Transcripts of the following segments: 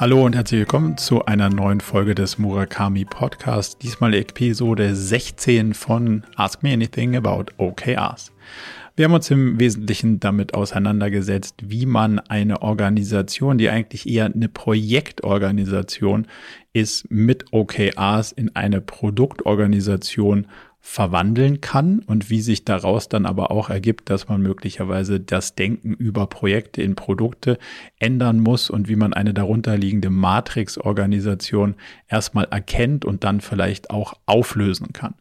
Hallo und herzlich willkommen zu einer neuen Folge des Murakami Podcast. Diesmal Episode 16 von Ask Me Anything About OKRs. Wir haben uns im Wesentlichen damit auseinandergesetzt, wie man eine Organisation, die eigentlich eher eine Projektorganisation ist, mit OKRs in eine Produktorganisation verwandeln kann und wie sich daraus dann aber auch ergibt, dass man möglicherweise das Denken über Projekte in Produkte ändern muss und wie man eine darunterliegende Matrix-Organisation erstmal erkennt und dann vielleicht auch auflösen kann.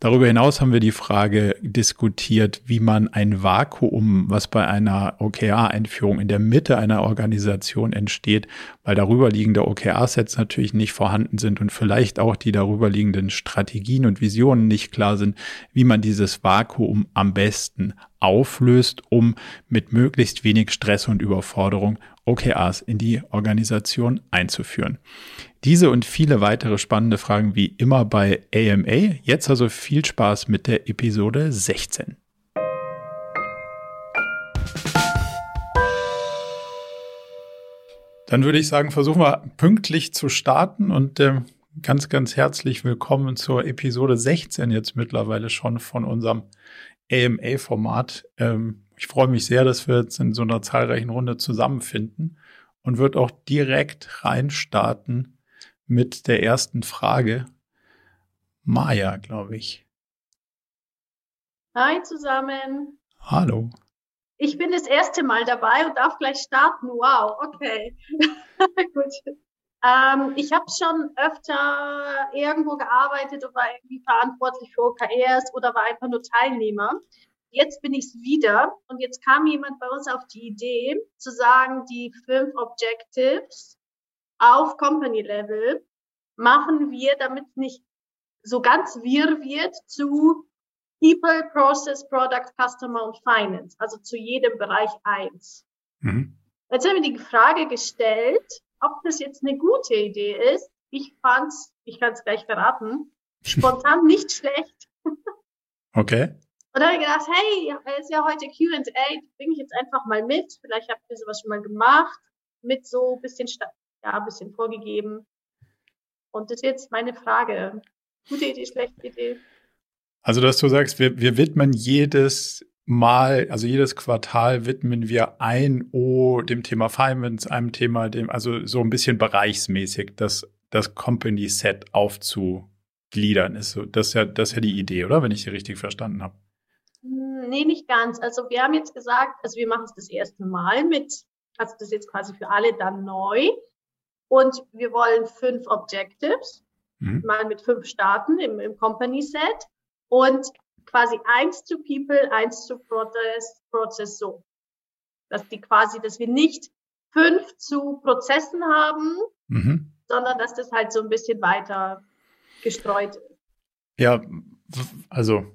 Darüber hinaus haben wir die Frage diskutiert, wie man ein Vakuum, was bei einer OKR-Einführung in der Mitte einer Organisation entsteht, weil darüberliegende OKR-Sets natürlich nicht vorhanden sind und vielleicht auch die darüberliegenden Strategien und Visionen nicht klar sind, wie man dieses Vakuum am besten auflöst, um mit möglichst wenig Stress und Überforderung OKRs in die Organisation einzuführen. Diese und viele weitere spannende Fragen wie immer bei AMA. Jetzt also viel Spaß mit der Episode 16. Dann würde ich sagen, versuchen wir pünktlich zu starten und äh, ganz, ganz herzlich willkommen zur Episode 16 jetzt mittlerweile schon von unserem AMA-Format. Ähm, ich freue mich sehr, dass wir jetzt in so einer zahlreichen Runde zusammenfinden und wird auch direkt reinstarten mit der ersten Frage. Maja, glaube ich. Hi zusammen. Hallo. Ich bin das erste Mal dabei und darf gleich starten. Wow, okay. Gut. Ähm, ich habe schon öfter irgendwo gearbeitet und war irgendwie verantwortlich für OKRs oder war einfach nur Teilnehmer. Jetzt bin ich es wieder und jetzt kam jemand bei uns auf die Idee zu sagen, die fünf Objectives auf Company Level machen wir, damit nicht so ganz wir wird zu People, Process, Product, Customer und Finance, also zu jedem Bereich eins. Mhm. Jetzt haben wir die Frage gestellt, ob das jetzt eine gute Idee ist. Ich fand's, ich kann es gleich verraten, spontan nicht schlecht. Okay. Und dann habe ich gedacht, hey, es ist ja heute Q&A, bringe ich jetzt einfach mal mit. Vielleicht habt ihr sowas schon mal gemacht, mit so ein bisschen, ja, ein bisschen vorgegeben. Und das ist jetzt meine Frage. Gute Idee, schlechte Idee? Also, dass du sagst, wir, wir widmen jedes Mal, also jedes Quartal widmen wir ein O dem Thema Finance, einem Thema, dem, also so ein bisschen bereichsmäßig, das, das Company Set aufzugliedern ist. So, das ist ja, das ist ja die Idee, oder? Wenn ich sie richtig verstanden habe. Hm, nee, nicht ganz. Also wir haben jetzt gesagt, also wir machen es das erste Mal mit, also das ist jetzt quasi für alle dann neu. Und wir wollen fünf Objectives, mhm. mal mit fünf Starten im, im Company Set und quasi eins zu People, eins zu Process, Process so. Dass die quasi, dass wir nicht fünf zu Prozessen haben, mhm. sondern dass das halt so ein bisschen weiter gestreut ist. Ja, also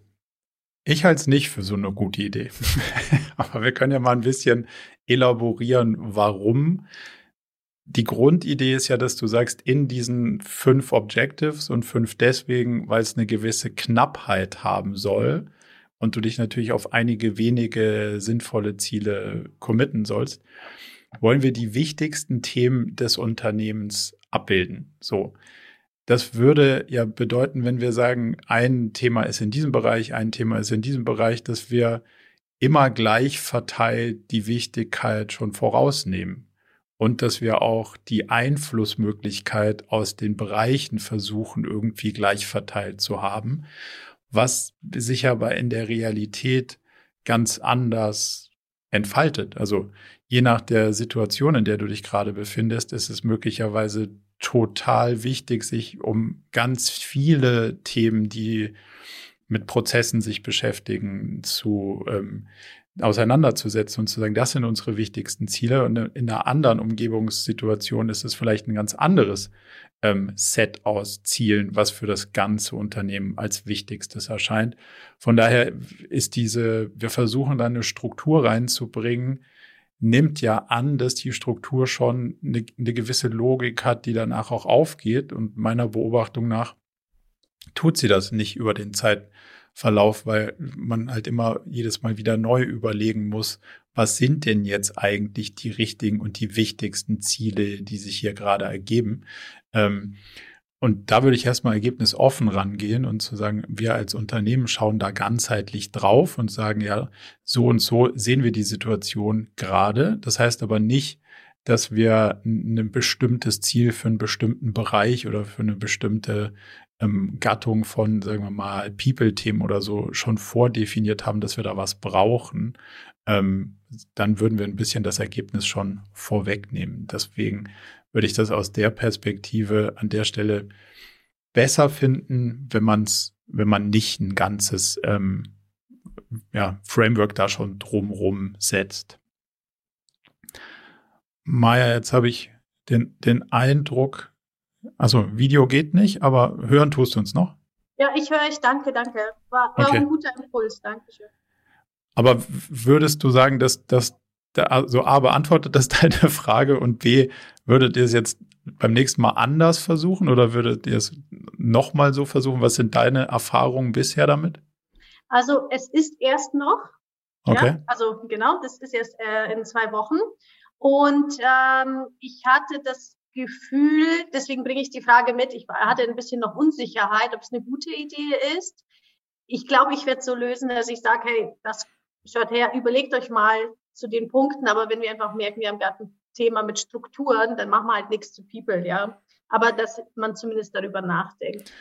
ich halte es nicht für so eine gute Idee. Aber wir können ja mal ein bisschen elaborieren, warum die Grundidee ist ja, dass du sagst, in diesen fünf Objectives und fünf deswegen, weil es eine gewisse Knappheit haben soll und du dich natürlich auf einige wenige sinnvolle Ziele committen sollst, wollen wir die wichtigsten Themen des Unternehmens abbilden. So. Das würde ja bedeuten, wenn wir sagen, ein Thema ist in diesem Bereich, ein Thema ist in diesem Bereich, dass wir immer gleich verteilt die Wichtigkeit schon vorausnehmen und dass wir auch die Einflussmöglichkeit aus den Bereichen versuchen, irgendwie gleich verteilt zu haben, was sich aber in der Realität ganz anders entfaltet. Also je nach der Situation, in der du dich gerade befindest, ist es möglicherweise total wichtig, sich um ganz viele Themen, die mit Prozessen sich beschäftigen, zu ähm, auseinanderzusetzen und zu sagen, das sind unsere wichtigsten Ziele. Und in einer anderen Umgebungssituation ist es vielleicht ein ganz anderes ähm, Set aus Zielen, was für das ganze Unternehmen als wichtigstes erscheint. Von daher ist diese, wir versuchen da eine Struktur reinzubringen, nimmt ja an, dass die Struktur schon eine, eine gewisse Logik hat, die danach auch aufgeht. Und meiner Beobachtung nach tut sie das nicht über den Zeit, Verlauf, weil man halt immer jedes Mal wieder neu überlegen muss, was sind denn jetzt eigentlich die richtigen und die wichtigsten Ziele, die sich hier gerade ergeben. Ähm, und da würde ich erstmal ergebnisoffen rangehen und zu sagen, wir als Unternehmen schauen da ganzheitlich drauf und sagen, ja, so und so sehen wir die Situation gerade. Das heißt aber nicht, dass wir ein bestimmtes Ziel für einen bestimmten Bereich oder für eine bestimmte ähm, Gattung von, sagen wir mal, People-Themen oder so schon vordefiniert haben, dass wir da was brauchen, ähm, dann würden wir ein bisschen das Ergebnis schon vorwegnehmen. Deswegen würde ich das aus der Perspektive an der Stelle besser finden, wenn man es, wenn man nicht ein ganzes ähm, ja, Framework da schon drumrum setzt. Maja, jetzt habe ich den, den Eindruck, also Video geht nicht, aber hören tust du uns noch? Ja, ich höre euch. Danke, danke. War, war okay. ein guter Impuls. Dankeschön. Aber würdest du sagen, dass, dass also A beantwortet das deine Frage und B, würdet ihr es jetzt beim nächsten Mal anders versuchen oder würdet ihr es nochmal so versuchen? Was sind deine Erfahrungen bisher damit? Also es ist erst noch. Okay. Ja, also genau, das ist erst äh, in zwei Wochen. Und ähm, ich hatte das Gefühl, deswegen bringe ich die Frage mit, ich hatte ein bisschen noch Unsicherheit, ob es eine gute Idee ist. Ich glaube, ich werde es so lösen, dass ich sage, hey, das schaut her, überlegt euch mal zu den Punkten, aber wenn wir einfach merken, wir haben gerade ein Thema mit Strukturen, dann machen wir halt nichts zu People, ja. Aber dass man zumindest darüber nachdenkt.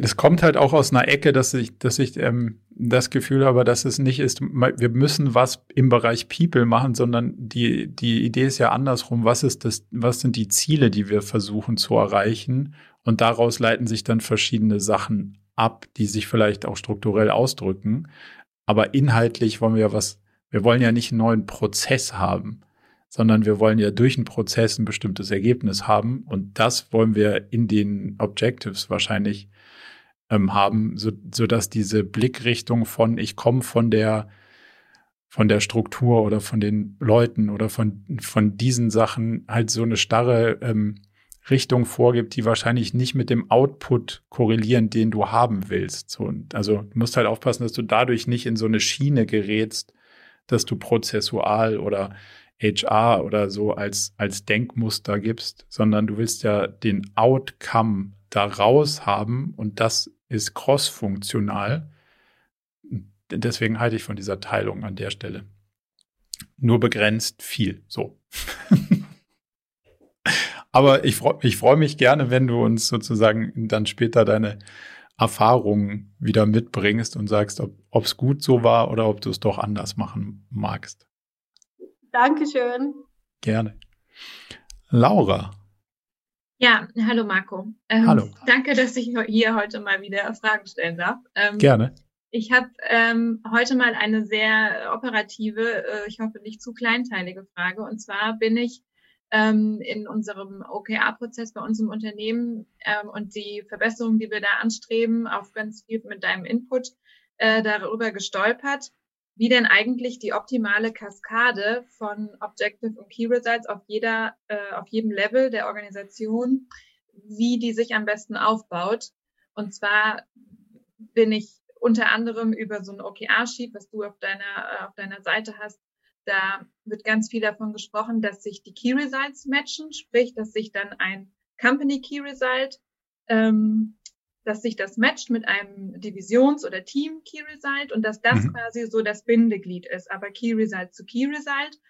Es kommt halt auch aus einer Ecke, dass ich, dass ich ähm, das Gefühl habe, dass es nicht ist, wir müssen was im Bereich People machen, sondern die, die Idee ist ja andersrum. Was ist das, was sind die Ziele, die wir versuchen zu erreichen? Und daraus leiten sich dann verschiedene Sachen ab, die sich vielleicht auch strukturell ausdrücken. Aber inhaltlich wollen wir was, wir wollen ja nicht einen neuen Prozess haben, sondern wir wollen ja durch einen Prozess ein bestimmtes Ergebnis haben. Und das wollen wir in den Objectives wahrscheinlich ähm, haben, so, so dass diese Blickrichtung von, ich komme von der, von der Struktur oder von den Leuten oder von, von diesen Sachen halt so eine starre ähm, Richtung vorgibt, die wahrscheinlich nicht mit dem Output korrelieren, den du haben willst. So, also du musst halt aufpassen, dass du dadurch nicht in so eine Schiene gerätst, dass du prozessual oder HR oder so als, als Denkmuster gibst, sondern du willst ja den Outcome daraus haben und das ist cross-funktional. Deswegen halte ich von dieser Teilung an der Stelle. Nur begrenzt viel. So. Aber ich freue ich freu mich gerne, wenn du uns sozusagen dann später deine Erfahrungen wieder mitbringst und sagst, ob es gut so war oder ob du es doch anders machen magst. Dankeschön. Gerne. Laura. Ja, hallo Marco. Ähm, hallo. Danke, dass ich hier heute mal wieder Fragen stellen darf. Ähm, gerne. Ich habe ähm, heute mal eine sehr operative, äh, ich hoffe nicht zu kleinteilige Frage. Und zwar bin ich ähm, in unserem OKR-Prozess bei uns im Unternehmen ähm, und die Verbesserungen, die wir da anstreben, auf ganz viel mit deinem Input äh, darüber gestolpert, wie denn eigentlich die optimale Kaskade von Objective und Key Results auf jeder, äh, auf jedem Level der Organisation, wie die sich am besten aufbaut. Und zwar bin ich unter anderem über so ein OKR-Sheet, was du auf deiner, äh, auf deiner Seite hast, da wird ganz viel davon gesprochen, dass sich die Key Results matchen, sprich, dass sich dann ein Company Key Result, ähm, dass sich das matcht mit einem Divisions- oder Team Key Result und dass das mhm. quasi so das Bindeglied ist, aber Key Result zu Key Result.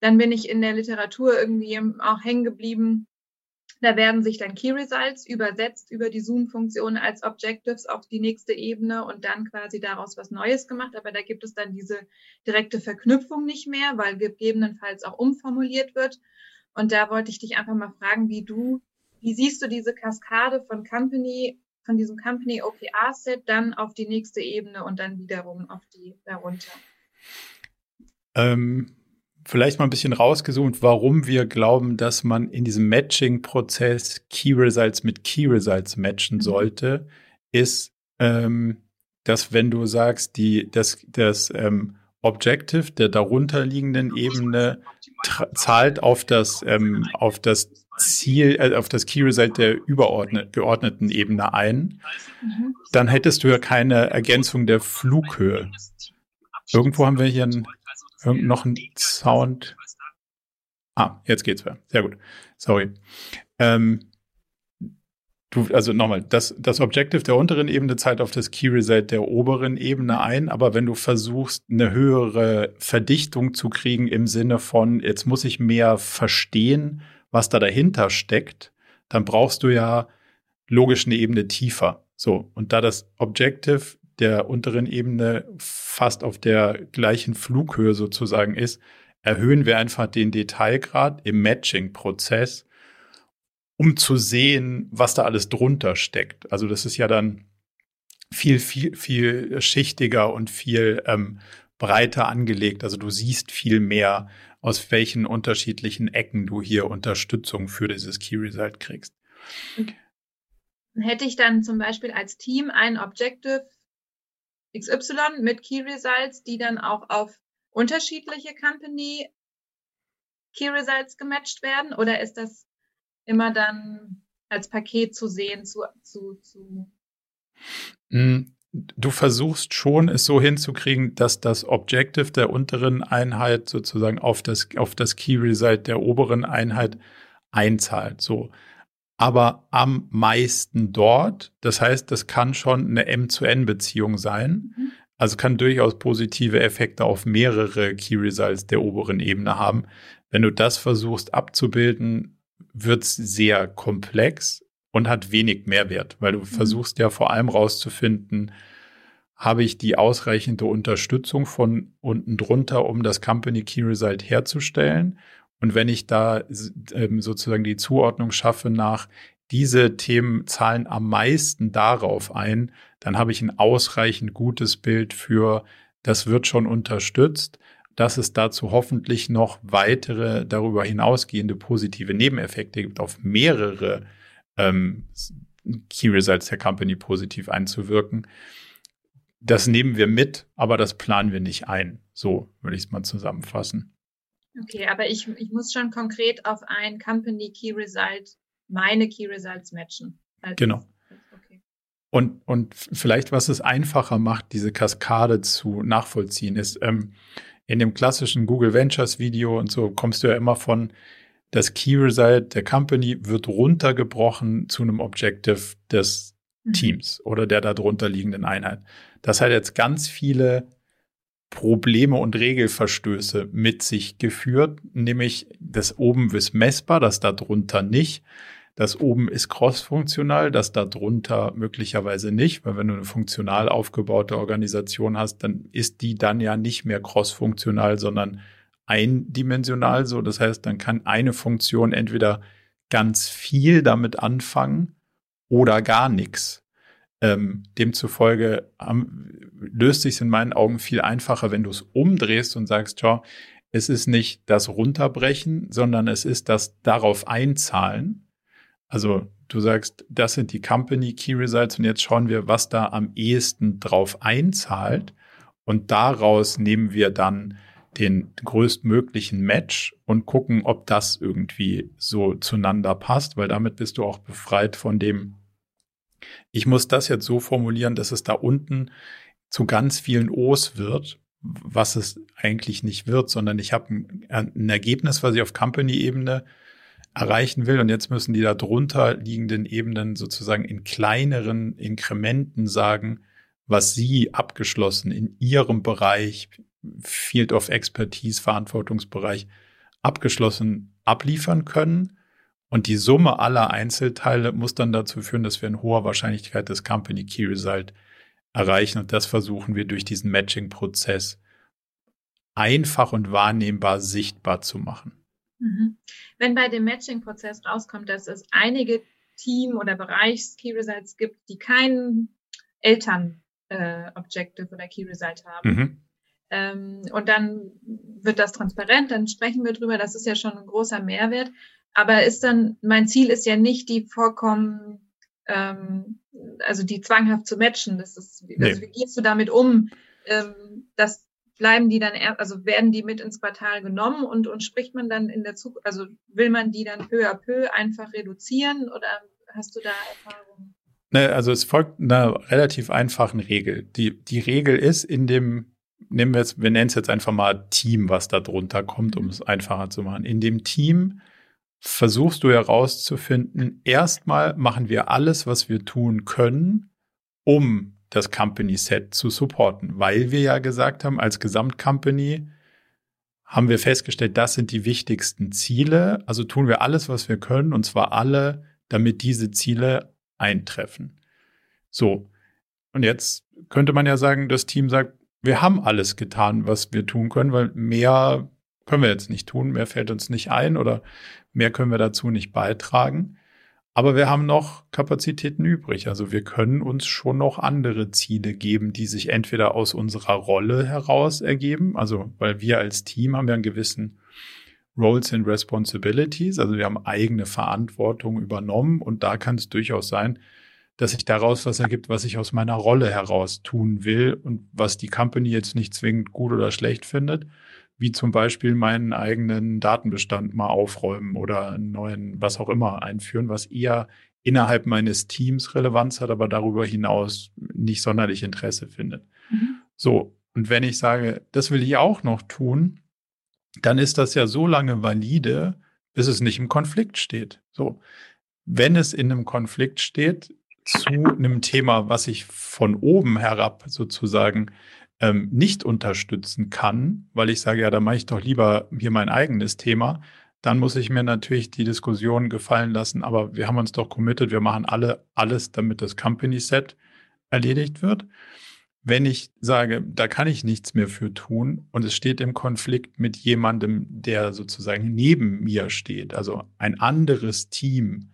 Dann bin ich in der Literatur irgendwie auch hängen geblieben, da werden sich dann Key Results übersetzt über die Zoom-Funktion als Objectives auf die nächste Ebene und dann quasi daraus was Neues gemacht. Aber da gibt es dann diese direkte Verknüpfung nicht mehr, weil gegebenenfalls auch umformuliert wird. Und da wollte ich dich einfach mal fragen, wie du, wie siehst du diese Kaskade von Company, von diesem Company OKR-Set dann auf die nächste Ebene und dann wiederum auf die darunter? Ähm, vielleicht mal ein bisschen rausgezoomt, warum wir glauben, dass man in diesem Matching-Prozess Key Results mit Key Results matchen mhm. sollte, ist, ähm, dass wenn du sagst, die, das, das ähm, Objective der darunterliegenden Ebene zahlt auf das, ähm, auf das Ziel, äh, auf das Key Result der überordnet, geordneten Ebene ein, mhm. dann hättest du ja keine Ergänzung der Flughöhe. Irgendwo haben wir hier ein Irgend noch ein Sound. Ah, jetzt geht's wieder. Sehr gut. Sorry. Ähm, du, also nochmal, das, das Objective der unteren Ebene zahlt auf das Key Result der oberen Ebene ein, aber wenn du versuchst, eine höhere Verdichtung zu kriegen im Sinne von, jetzt muss ich mehr verstehen, was da dahinter steckt, dann brauchst du ja logisch eine Ebene tiefer. So, und da das Objective der unteren Ebene fast auf der gleichen Flughöhe sozusagen ist, erhöhen wir einfach den Detailgrad im Matching-Prozess, um zu sehen, was da alles drunter steckt. Also das ist ja dann viel, viel, viel schichtiger und viel ähm, breiter angelegt. Also du siehst viel mehr, aus welchen unterschiedlichen Ecken du hier Unterstützung für dieses Key Result kriegst. Hätte ich dann zum Beispiel als Team ein Objective XY mit Key Results, die dann auch auf unterschiedliche Company Key Results gematcht werden? Oder ist das immer dann als Paket zu sehen, zu, zu, zu hm, du versuchst schon, es so hinzukriegen, dass das Objective der unteren Einheit sozusagen auf das, auf das Key Result der oberen Einheit einzahlt. So. Aber am meisten dort. Das heißt, das kann schon eine M-zu-N-Beziehung sein. Mhm. Also kann durchaus positive Effekte auf mehrere Key Results der oberen Ebene haben. Wenn du das versuchst abzubilden, wird es sehr komplex und hat wenig Mehrwert, weil du mhm. versuchst ja vor allem rauszufinden, habe ich die ausreichende Unterstützung von unten drunter, um das Company Key Result herzustellen. Und wenn ich da ähm, sozusagen die Zuordnung schaffe nach, diese Themen zahlen am meisten darauf ein, dann habe ich ein ausreichend gutes Bild für, das wird schon unterstützt, dass es dazu hoffentlich noch weitere darüber hinausgehende positive Nebeneffekte gibt, auf mehrere ähm, Key Results der Company positiv einzuwirken. Das nehmen wir mit, aber das planen wir nicht ein. So würde ich es mal zusammenfassen. Okay, aber ich, ich muss schon konkret auf ein Company Key Result meine Key Results matchen. Also genau. Und, und vielleicht, was es einfacher macht, diese Kaskade zu nachvollziehen, ist, ähm, in dem klassischen Google Ventures Video und so kommst du ja immer von, das Key Result der Company wird runtergebrochen zu einem Objective des mhm. Teams oder der darunter liegenden Einheit. Das hat jetzt ganz viele Probleme und Regelverstöße mit sich geführt, nämlich das oben ist messbar, das darunter nicht. Das oben ist cross-funktional, das da drunter möglicherweise nicht, weil wenn du eine funktional aufgebaute Organisation hast, dann ist die dann ja nicht mehr cross-funktional, sondern eindimensional so. Das heißt, dann kann eine Funktion entweder ganz viel damit anfangen oder gar nichts. Ähm, demzufolge löst sich in meinen Augen viel einfacher, wenn du es umdrehst und sagst, schau, es ist nicht das Runterbrechen, sondern es ist das darauf einzahlen. Also du sagst, das sind die Company Key Results und jetzt schauen wir, was da am ehesten drauf einzahlt. Und daraus nehmen wir dann den größtmöglichen Match und gucken, ob das irgendwie so zueinander passt, weil damit bist du auch befreit von dem, ich muss das jetzt so formulieren, dass es da unten zu ganz vielen O's wird, was es eigentlich nicht wird, sondern ich habe ein, ein Ergebnis, was ich auf Company-Ebene erreichen will. Und jetzt müssen die da drunter liegenden Ebenen sozusagen in kleineren Inkrementen sagen, was sie abgeschlossen in ihrem Bereich, Field of Expertise, Verantwortungsbereich abgeschlossen abliefern können. Und die Summe aller Einzelteile muss dann dazu führen, dass wir in hoher Wahrscheinlichkeit das Company Key Result erreichen. Und das versuchen wir durch diesen Matching-Prozess einfach und wahrnehmbar sichtbar zu machen. Mhm. Wenn bei dem Matching-Prozess rauskommt, dass es einige Team- oder Bereichs-Key Results gibt, die keinen Eltern-Objective äh, oder Key Result haben, mhm. ähm, und dann wird das transparent, dann sprechen wir drüber, das ist ja schon ein großer Mehrwert. Aber ist dann, mein Ziel ist ja nicht, die vollkommen, ähm, also die zwanghaft zu matchen. Das ist, nee. also wie gehst du damit um, ähm, dass bleiben die dann, also werden die mit ins Quartal genommen und, und spricht man dann in der Zukunft, also will man die dann peu à peu einfach reduzieren oder hast du da Erfahrungen? Ne, also es folgt einer relativ einfachen Regel. Die, die Regel ist in dem nehmen wir jetzt, wir nennen es jetzt einfach mal Team, was da drunter kommt, um es einfacher zu machen. In dem Team versuchst du herauszufinden, erstmal machen wir alles, was wir tun können, um das Company Set zu supporten, weil wir ja gesagt haben, als Gesamtcompany haben wir festgestellt, das sind die wichtigsten Ziele. Also tun wir alles, was wir können, und zwar alle, damit diese Ziele eintreffen. So. Und jetzt könnte man ja sagen, das Team sagt, wir haben alles getan, was wir tun können, weil mehr können wir jetzt nicht tun, mehr fällt uns nicht ein oder mehr können wir dazu nicht beitragen. Aber wir haben noch Kapazitäten übrig. Also wir können uns schon noch andere Ziele geben, die sich entweder aus unserer Rolle heraus ergeben, also weil wir als Team haben ja einen gewissen Roles and Responsibilities, also wir haben eigene Verantwortung übernommen. Und da kann es durchaus sein, dass sich daraus was ergibt, was ich aus meiner Rolle heraus tun will und was die Company jetzt nicht zwingend gut oder schlecht findet, wie zum Beispiel meinen eigenen Datenbestand mal aufräumen oder einen neuen, was auch immer einführen, was eher innerhalb meines Teams Relevanz hat, aber darüber hinaus nicht sonderlich Interesse findet. Mhm. So, und wenn ich sage, das will ich auch noch tun, dann ist das ja so lange valide, bis es nicht im Konflikt steht. So, wenn es in einem Konflikt steht zu einem Thema, was ich von oben herab sozusagen ähm, nicht unterstützen kann, weil ich sage, ja, da mache ich doch lieber hier mein eigenes Thema, dann muss ich mir natürlich die Diskussion gefallen lassen. Aber wir haben uns doch committed, wir machen alle alles, damit das Company Set erledigt wird. Wenn ich sage, da kann ich nichts mehr für tun und es steht im Konflikt mit jemandem, der sozusagen neben mir steht, also ein anderes Team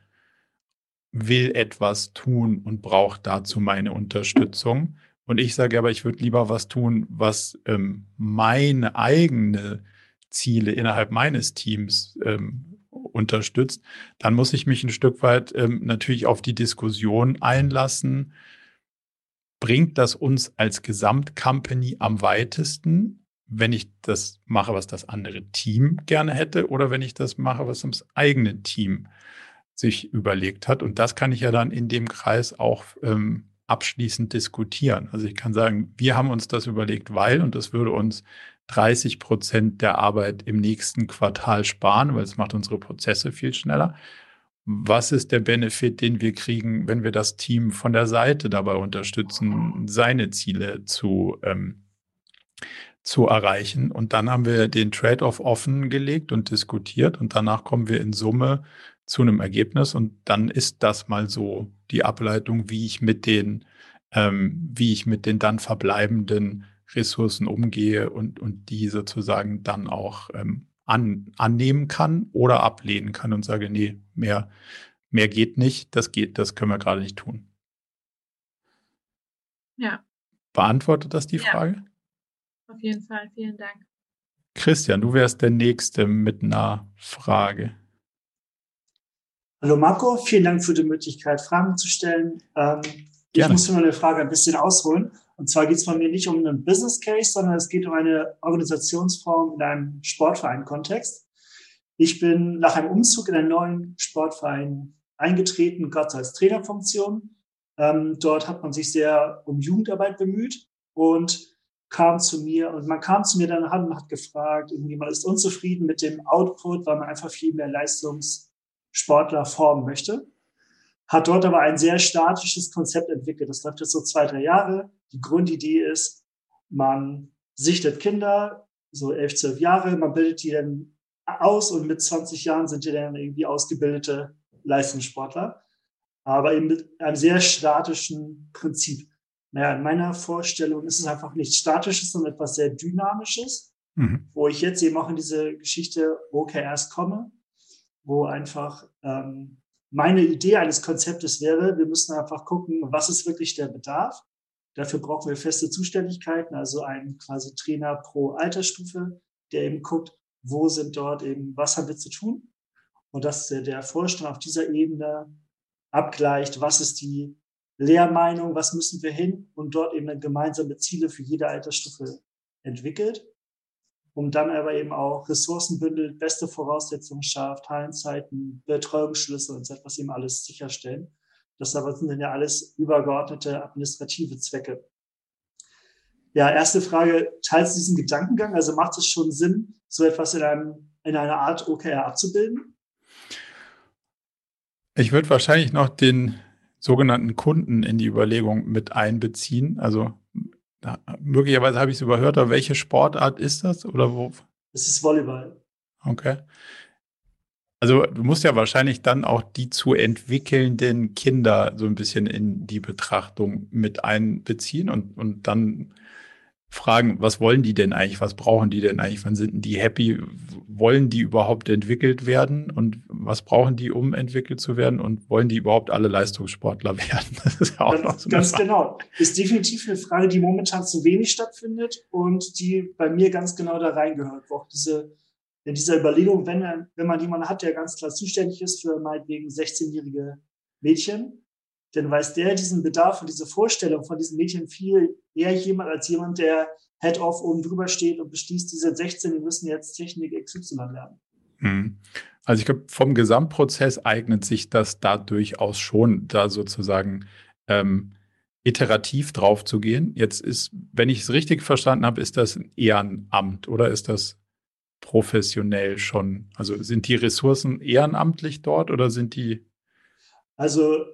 will etwas tun und braucht dazu meine Unterstützung, und ich sage aber, ich würde lieber was tun, was ähm, meine eigene Ziele innerhalb meines Teams ähm, unterstützt. Dann muss ich mich ein Stück weit ähm, natürlich auf die Diskussion einlassen. Bringt das uns als Gesamtcompany am weitesten, wenn ich das mache, was das andere Team gerne hätte, oder wenn ich das mache, was das eigene Team sich überlegt hat? Und das kann ich ja dann in dem Kreis auch ähm, abschließend diskutieren. Also ich kann sagen, wir haben uns das überlegt, weil, und das würde uns 30 Prozent der Arbeit im nächsten Quartal sparen, weil es macht unsere Prozesse viel schneller. Was ist der Benefit, den wir kriegen, wenn wir das Team von der Seite dabei unterstützen, seine Ziele zu, ähm, zu erreichen? Und dann haben wir den Trade-off offengelegt und diskutiert und danach kommen wir in Summe zu einem Ergebnis und dann ist das mal so die Ableitung, wie ich mit den, ähm, wie ich mit den dann verbleibenden Ressourcen umgehe und, und die sozusagen dann auch ähm, an, annehmen kann oder ablehnen kann und sage, nee, mehr, mehr geht nicht, das geht, das können wir gerade nicht tun. Ja. Beantwortet das die ja. Frage? Auf jeden Fall, vielen Dank. Christian, du wärst der Nächste mit einer Frage. Hallo Marco, vielen Dank für die Möglichkeit, Fragen zu stellen. Ähm, ich muss mir eine Frage ein bisschen ausholen. Und zwar geht es bei mir nicht um einen Business Case, sondern es geht um eine Organisationsform in einem Sportverein-Kontext. Ich bin nach einem Umzug in einen neuen Sportverein eingetreten, gerade als Trainerfunktion. Ähm, dort hat man sich sehr um Jugendarbeit bemüht und kam zu mir und man kam zu mir dann und hat gefragt, irgendwie man ist unzufrieden mit dem Output, weil man einfach viel mehr Leistungs Sportler formen möchte. Hat dort aber ein sehr statisches Konzept entwickelt. Das läuft jetzt so zwei, drei Jahre. Die Grundidee ist, man sichtet Kinder, so elf, zwölf Jahre, man bildet die dann aus und mit 20 Jahren sind die dann irgendwie ausgebildete Leistungssportler. Aber eben mit einem sehr statischen Prinzip. Naja, in meiner Vorstellung ist es einfach nichts Statisches, sondern etwas sehr Dynamisches, mhm. wo ich jetzt eben auch in diese Geschichte OKRs komme wo einfach ähm, meine Idee eines Konzeptes wäre, wir müssen einfach gucken, was ist wirklich der Bedarf. Dafür brauchen wir feste Zuständigkeiten, also einen quasi Trainer pro Altersstufe, der eben guckt, wo sind dort eben, was haben wir zu tun. Und dass der, der Vorstand auf dieser Ebene abgleicht, was ist die Lehrmeinung, was müssen wir hin und dort eben gemeinsame Ziele für jede Altersstufe entwickelt um dann aber eben auch Ressourcen bündelt, beste Voraussetzungen schafft, Hallenzeiten, Betreuungsschlüsse und so etwas eben alles sicherstellen. Das aber sind ja alles übergeordnete administrative Zwecke. Ja, erste Frage, teilst du diesen Gedankengang? Also macht es schon Sinn, so etwas in, einem, in einer Art OKR abzubilden? Ich würde wahrscheinlich noch den sogenannten Kunden in die Überlegung mit einbeziehen. Also da, möglicherweise habe ich es überhört, aber welche Sportart ist das oder wo? Es ist Volleyball. Okay. Also du musst ja wahrscheinlich dann auch die zu entwickelnden Kinder so ein bisschen in die Betrachtung mit einbeziehen und, und dann fragen, was wollen die denn eigentlich, was brauchen die denn eigentlich, wann sind die happy, wollen die überhaupt entwickelt werden? Und was brauchen die, um entwickelt zu werden? Und wollen die überhaupt alle Leistungssportler werden? Das ist ja auch ganz, noch so ganz genau. Ist definitiv eine Frage, die momentan zu wenig stattfindet und die bei mir ganz genau da reingehört, wo auch diese in dieser Überlegung, wenn, wenn man jemanden hat, der ganz klar zuständig ist für meinetwegen 16-jährige Mädchen, dann weiß der diesen Bedarf und diese Vorstellung von diesen Mädchen viel eher jemand als jemand, der Head-Off oben drüber steht und beschließt, diese 16, die müssen jetzt Technik XY lernen. Hm. Also ich glaube, vom Gesamtprozess eignet sich das da durchaus schon, da sozusagen ähm, iterativ drauf zu gehen. Jetzt ist, wenn ich es richtig verstanden habe, ist das ein Ehrenamt oder ist das professionell schon? Also sind die Ressourcen ehrenamtlich dort oder sind die? Also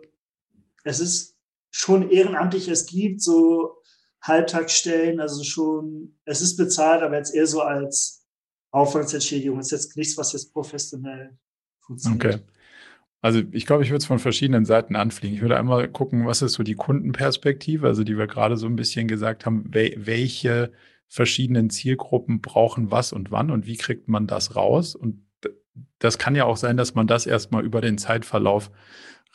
es ist schon ehrenamtlich. Es gibt so Halbtagsstellen, also schon, es ist bezahlt, aber jetzt eher so als Aufwandsentschädigung. Es ist jetzt nichts, was jetzt professionell funktioniert. Okay. Also ich glaube, ich würde es von verschiedenen Seiten anfliegen. Ich würde einmal gucken, was ist so die Kundenperspektive, also die wir gerade so ein bisschen gesagt haben, welche verschiedenen Zielgruppen brauchen was und wann und wie kriegt man das raus? Und das kann ja auch sein, dass man das erstmal über den Zeitverlauf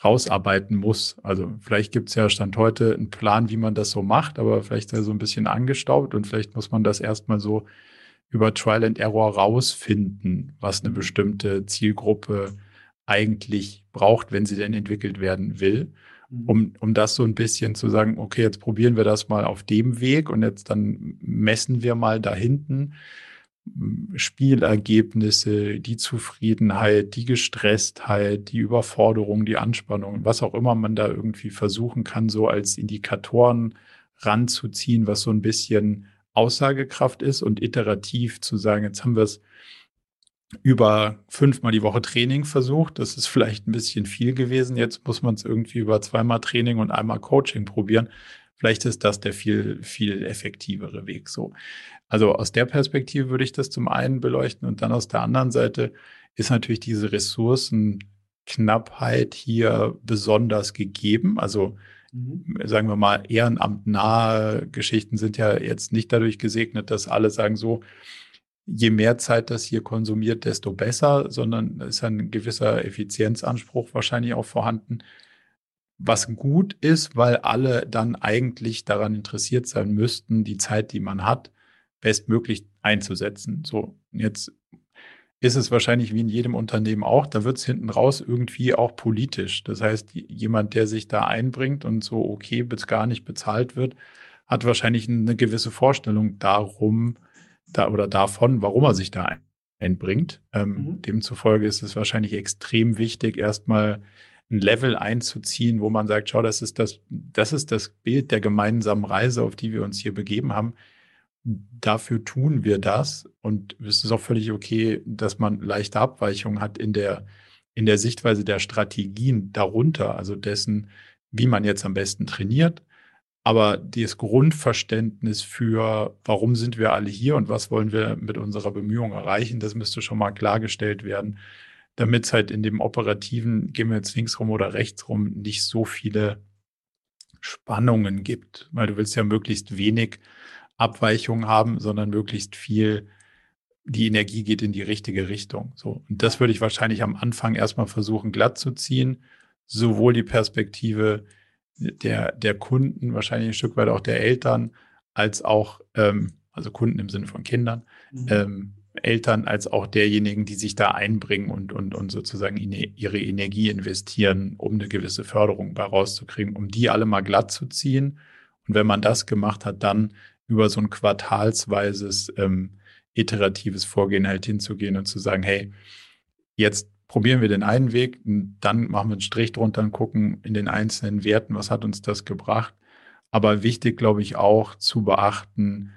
rausarbeiten muss. Also vielleicht gibt es ja Stand heute einen Plan, wie man das so macht, aber vielleicht ist er so ein bisschen angestaubt und vielleicht muss man das erstmal so über Trial and Error rausfinden, was eine bestimmte Zielgruppe eigentlich braucht, wenn sie denn entwickelt werden will, mhm. um, um das so ein bisschen zu sagen, okay, jetzt probieren wir das mal auf dem Weg und jetzt dann messen wir mal da hinten, Spielergebnisse, die Zufriedenheit, die Gestresstheit, die Überforderung, die Anspannung, was auch immer man da irgendwie versuchen kann, so als Indikatoren ranzuziehen, was so ein bisschen Aussagekraft ist und iterativ zu sagen, jetzt haben wir es über fünfmal die Woche Training versucht. Das ist vielleicht ein bisschen viel gewesen. Jetzt muss man es irgendwie über zweimal Training und einmal Coaching probieren. Vielleicht ist das der viel, viel effektivere Weg so. Also aus der Perspektive würde ich das zum einen beleuchten und dann aus der anderen Seite ist natürlich diese Ressourcenknappheit hier besonders gegeben. Also mhm. sagen wir mal, ehrenamtnahe Geschichten sind ja jetzt nicht dadurch gesegnet, dass alle sagen so, je mehr Zeit das hier konsumiert, desto besser, sondern es ist ein gewisser Effizienzanspruch wahrscheinlich auch vorhanden. Was gut ist, weil alle dann eigentlich daran interessiert sein müssten, die Zeit, die man hat, bestmöglich einzusetzen. So, jetzt ist es wahrscheinlich wie in jedem Unternehmen auch, da wird es hinten raus irgendwie auch politisch. Das heißt, jemand, der sich da einbringt und so okay bis gar nicht bezahlt wird, hat wahrscheinlich eine gewisse Vorstellung darum da, oder davon, warum er sich da einbringt. Ähm, mhm. Demzufolge ist es wahrscheinlich extrem wichtig, erstmal ein Level einzuziehen, wo man sagt, schau, das ist das, das ist das Bild der gemeinsamen Reise, auf die wir uns hier begeben haben dafür tun wir das. Und es ist auch völlig okay, dass man leichte Abweichungen hat in der, in der Sichtweise der Strategien darunter, also dessen, wie man jetzt am besten trainiert. Aber das Grundverständnis für, warum sind wir alle hier und was wollen wir mit unserer Bemühung erreichen, das müsste schon mal klargestellt werden, damit es halt in dem operativen, gehen wir jetzt links rum oder rechts rum, nicht so viele Spannungen gibt, weil du willst ja möglichst wenig Abweichungen haben, sondern möglichst viel, die Energie geht in die richtige Richtung. So. Und das würde ich wahrscheinlich am Anfang erstmal versuchen glatt zu ziehen. Sowohl die Perspektive der, der Kunden, wahrscheinlich ein Stück weit auch der Eltern, als auch, ähm, also Kunden im Sinne von Kindern, mhm. ähm, Eltern als auch derjenigen, die sich da einbringen und, und, und sozusagen ihre Energie investieren, um eine gewisse Förderung bei rauszukriegen, um die alle mal glatt zu ziehen. Und wenn man das gemacht hat, dann über so ein quartalsweises ähm, iteratives Vorgehen halt hinzugehen und zu sagen, hey, jetzt probieren wir den einen Weg, dann machen wir einen Strich drunter und gucken in den einzelnen Werten, was hat uns das gebracht. Aber wichtig, glaube ich, auch zu beachten,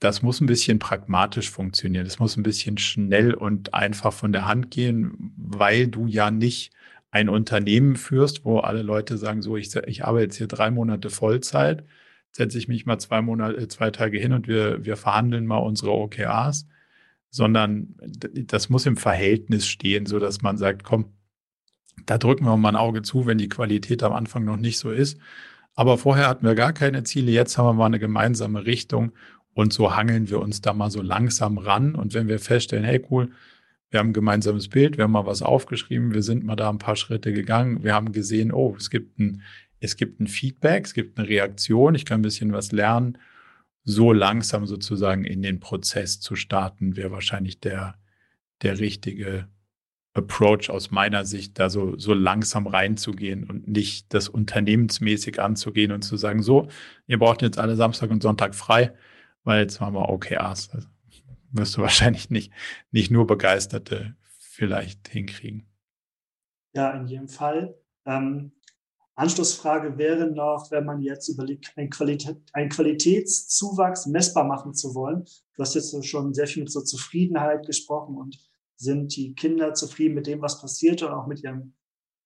das muss ein bisschen pragmatisch funktionieren. Das muss ein bisschen schnell und einfach von der Hand gehen, weil du ja nicht ein Unternehmen führst, wo alle Leute sagen, so, ich, ich arbeite jetzt hier drei Monate Vollzeit, setze ich mich mal zwei Monate, äh, zwei Tage hin und wir, wir verhandeln mal unsere OKRs, sondern das muss im Verhältnis stehen, so dass man sagt, komm, da drücken wir mal ein Auge zu, wenn die Qualität am Anfang noch nicht so ist. Aber vorher hatten wir gar keine Ziele, jetzt haben wir mal eine gemeinsame Richtung und so hangeln wir uns da mal so langsam ran. Und wenn wir feststellen, hey cool, wir haben ein gemeinsames Bild, wir haben mal was aufgeschrieben, wir sind mal da ein paar Schritte gegangen, wir haben gesehen, oh, es gibt ein, es gibt ein Feedback, es gibt eine Reaktion, ich kann ein bisschen was lernen. So langsam sozusagen in den Prozess zu starten, wäre wahrscheinlich der, der richtige Approach aus meiner Sicht, da so, so langsam reinzugehen und nicht das unternehmensmäßig anzugehen und zu sagen, so, ihr braucht jetzt alle Samstag und Sonntag frei, weil jetzt machen wir OKRs. Also wirst du wahrscheinlich nicht, nicht nur Begeisterte vielleicht hinkriegen. Ja, in jedem Fall. Ähm, Anschlussfrage wäre noch, wenn man jetzt überlegt, einen, Qualität, einen Qualitätszuwachs messbar machen zu wollen. Du hast jetzt schon sehr viel mit so Zufriedenheit gesprochen und sind die Kinder zufrieden mit dem, was passiert und auch mit ihrem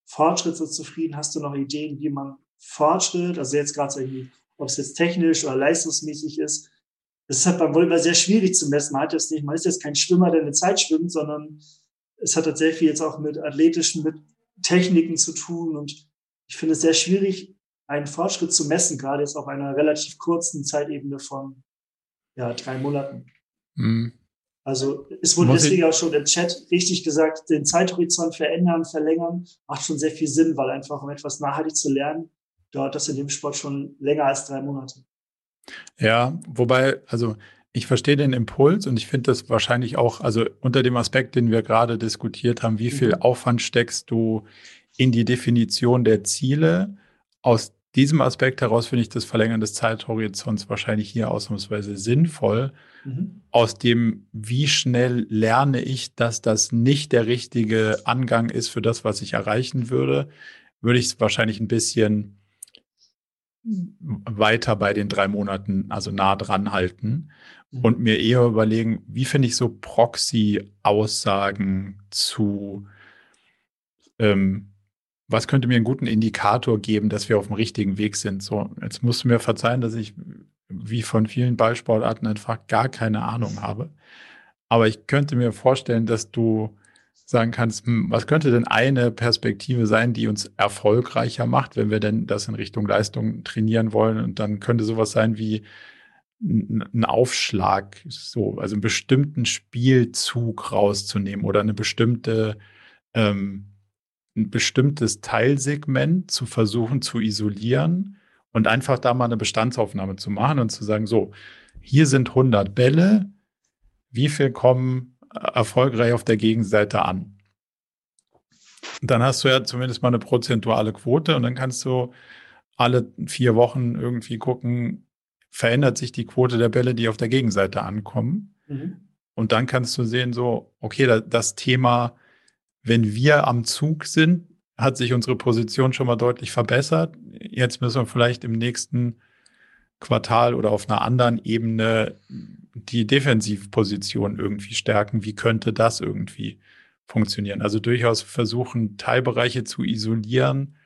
Fortschritt so zufrieden? Hast du noch Ideen, wie man Fortschritt, also jetzt gerade irgendwie, ob es jetzt technisch oder leistungsmäßig ist, das ist halt beim Volleyball sehr schwierig zu messen. Man hat jetzt nicht, man ist jetzt kein Schwimmer, der eine Zeit schwimmt, sondern es hat halt sehr viel jetzt auch mit athletischen, mit Techniken zu tun. Und ich finde es sehr schwierig, einen Fortschritt zu messen, gerade jetzt auf einer relativ kurzen Zeitebene von ja, drei Monaten. Mhm. Also es wurde Muss deswegen auch schon im Chat richtig gesagt, den Zeithorizont verändern, verlängern, macht schon sehr viel Sinn, weil einfach um etwas nachhaltig zu lernen, dauert das in dem Sport schon länger als drei Monate. Ja, wobei, also ich verstehe den Impuls und ich finde das wahrscheinlich auch, also unter dem Aspekt, den wir gerade diskutiert haben, wie viel mhm. Aufwand steckst du in die Definition der Ziele? Aus diesem Aspekt heraus finde ich das Verlängern des Zeithorizonts wahrscheinlich hier ausnahmsweise sinnvoll. Mhm. Aus dem, wie schnell lerne ich, dass das nicht der richtige Angang ist für das, was ich erreichen würde, würde ich es wahrscheinlich ein bisschen weiter bei den drei Monaten, also nah dran halten mhm. und mir eher überlegen, wie finde ich so Proxy-Aussagen zu, ähm, was könnte mir einen guten Indikator geben, dass wir auf dem richtigen Weg sind. So, jetzt musst du mir verzeihen, dass ich wie von vielen Ballsportarten einfach gar keine Ahnung habe. Aber ich könnte mir vorstellen, dass du sagen kannst, hm, was könnte denn eine Perspektive sein, die uns erfolgreicher macht, wenn wir denn das in Richtung Leistung trainieren wollen? Und dann könnte sowas sein wie ein Aufschlag, so, also einen bestimmten Spielzug rauszunehmen oder eine bestimmte, ähm, ein bestimmtes Teilsegment zu versuchen zu isolieren und einfach da mal eine Bestandsaufnahme zu machen und zu sagen, so, hier sind 100 Bälle, wie viel kommen erfolgreich auf der Gegenseite an. Dann hast du ja zumindest mal eine prozentuale Quote und dann kannst du alle vier Wochen irgendwie gucken, verändert sich die Quote der Bälle, die auf der Gegenseite ankommen. Mhm. Und dann kannst du sehen, so, okay, das Thema, wenn wir am Zug sind, hat sich unsere Position schon mal deutlich verbessert. Jetzt müssen wir vielleicht im nächsten Quartal oder auf einer anderen Ebene die Defensivposition irgendwie stärken. Wie könnte das irgendwie funktionieren? Also durchaus versuchen, Teilbereiche zu isolieren,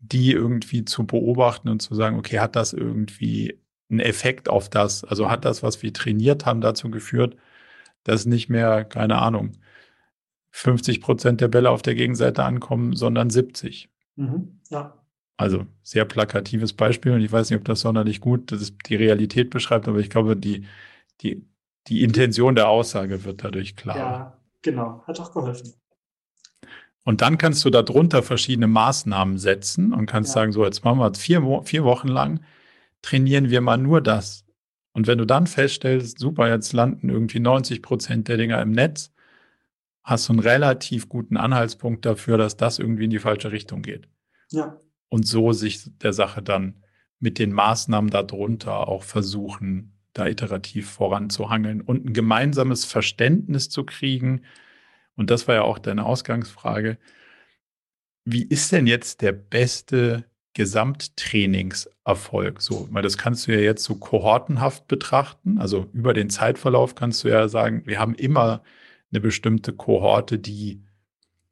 die irgendwie zu beobachten und zu sagen, okay, hat das irgendwie einen Effekt auf das? Also hat das, was wir trainiert haben, dazu geführt, dass nicht mehr, keine Ahnung, 50 Prozent der Bälle auf der Gegenseite ankommen, sondern 70. Mhm, ja. Also sehr plakatives Beispiel und ich weiß nicht, ob das sonderlich gut das die Realität beschreibt, aber ich glaube, die, die, die Intention der Aussage wird dadurch klar. Ja, genau, hat auch geholfen. Und dann kannst du darunter verschiedene Maßnahmen setzen und kannst ja. sagen, so, jetzt machen wir vier, vier Wochen lang, trainieren wir mal nur das. Und wenn du dann feststellst, super, jetzt landen irgendwie 90 Prozent der Dinger im Netz, hast du einen relativ guten Anhaltspunkt dafür, dass das irgendwie in die falsche Richtung geht. Ja. Und so sich der Sache dann mit den Maßnahmen darunter auch versuchen, da iterativ voranzuhangeln und ein gemeinsames Verständnis zu kriegen. Und das war ja auch deine Ausgangsfrage. Wie ist denn jetzt der beste Gesamttrainingserfolg. So, weil das kannst du ja jetzt so kohortenhaft betrachten. Also über den Zeitverlauf kannst du ja sagen, wir haben immer eine bestimmte Kohorte, die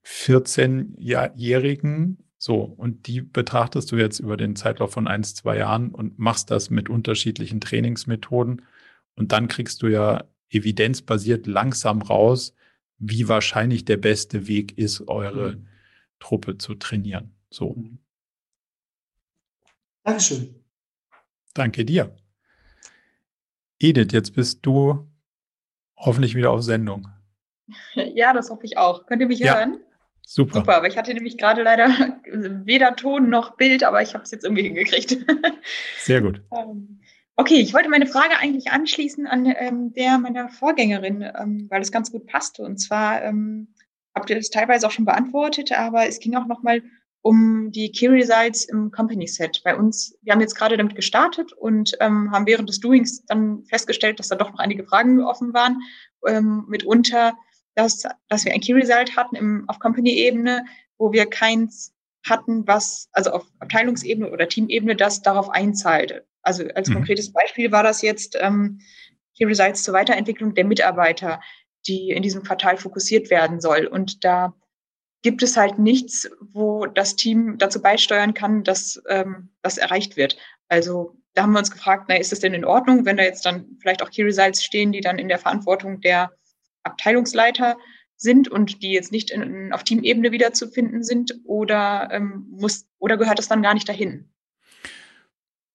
14-Jährigen, so, und die betrachtest du jetzt über den Zeitlauf von eins, zwei Jahren und machst das mit unterschiedlichen Trainingsmethoden. Und dann kriegst du ja evidenzbasiert langsam raus, wie wahrscheinlich der beste Weg ist, eure mhm. Truppe zu trainieren. So. Mhm. Dankeschön. Danke dir. Edith, jetzt bist du hoffentlich wieder auf Sendung. Ja, das hoffe ich auch. Könnt ihr mich ja, hören? Super. Super, aber ich hatte nämlich gerade leider weder Ton noch Bild, aber ich habe es jetzt irgendwie hingekriegt. Sehr gut. Ähm, okay, ich wollte meine Frage eigentlich anschließen an ähm, der meiner Vorgängerin, ähm, weil es ganz gut passte. Und zwar ähm, habt ihr das teilweise auch schon beantwortet, aber es ging auch nochmal um die Key Results im Company Set. Bei uns, wir haben jetzt gerade damit gestartet und ähm, haben während des Doings dann festgestellt, dass da doch noch einige Fragen offen waren. Ähm, mitunter, dass, dass wir ein Key Result hatten im, auf Company-Ebene, wo wir keins hatten, was, also auf Abteilungsebene oder Teamebene, das darauf einzahlt. Also als mhm. konkretes Beispiel war das jetzt ähm, Key Results zur Weiterentwicklung der Mitarbeiter, die in diesem Quartal fokussiert werden soll. Und da gibt es halt nichts, wo das Team dazu beisteuern kann, dass ähm, das erreicht wird. Also da haben wir uns gefragt, na, ist es denn in Ordnung, wenn da jetzt dann vielleicht auch Key Results stehen, die dann in der Verantwortung der Abteilungsleiter sind und die jetzt nicht in, auf Teamebene wiederzufinden sind oder ähm, muss oder gehört das dann gar nicht dahin?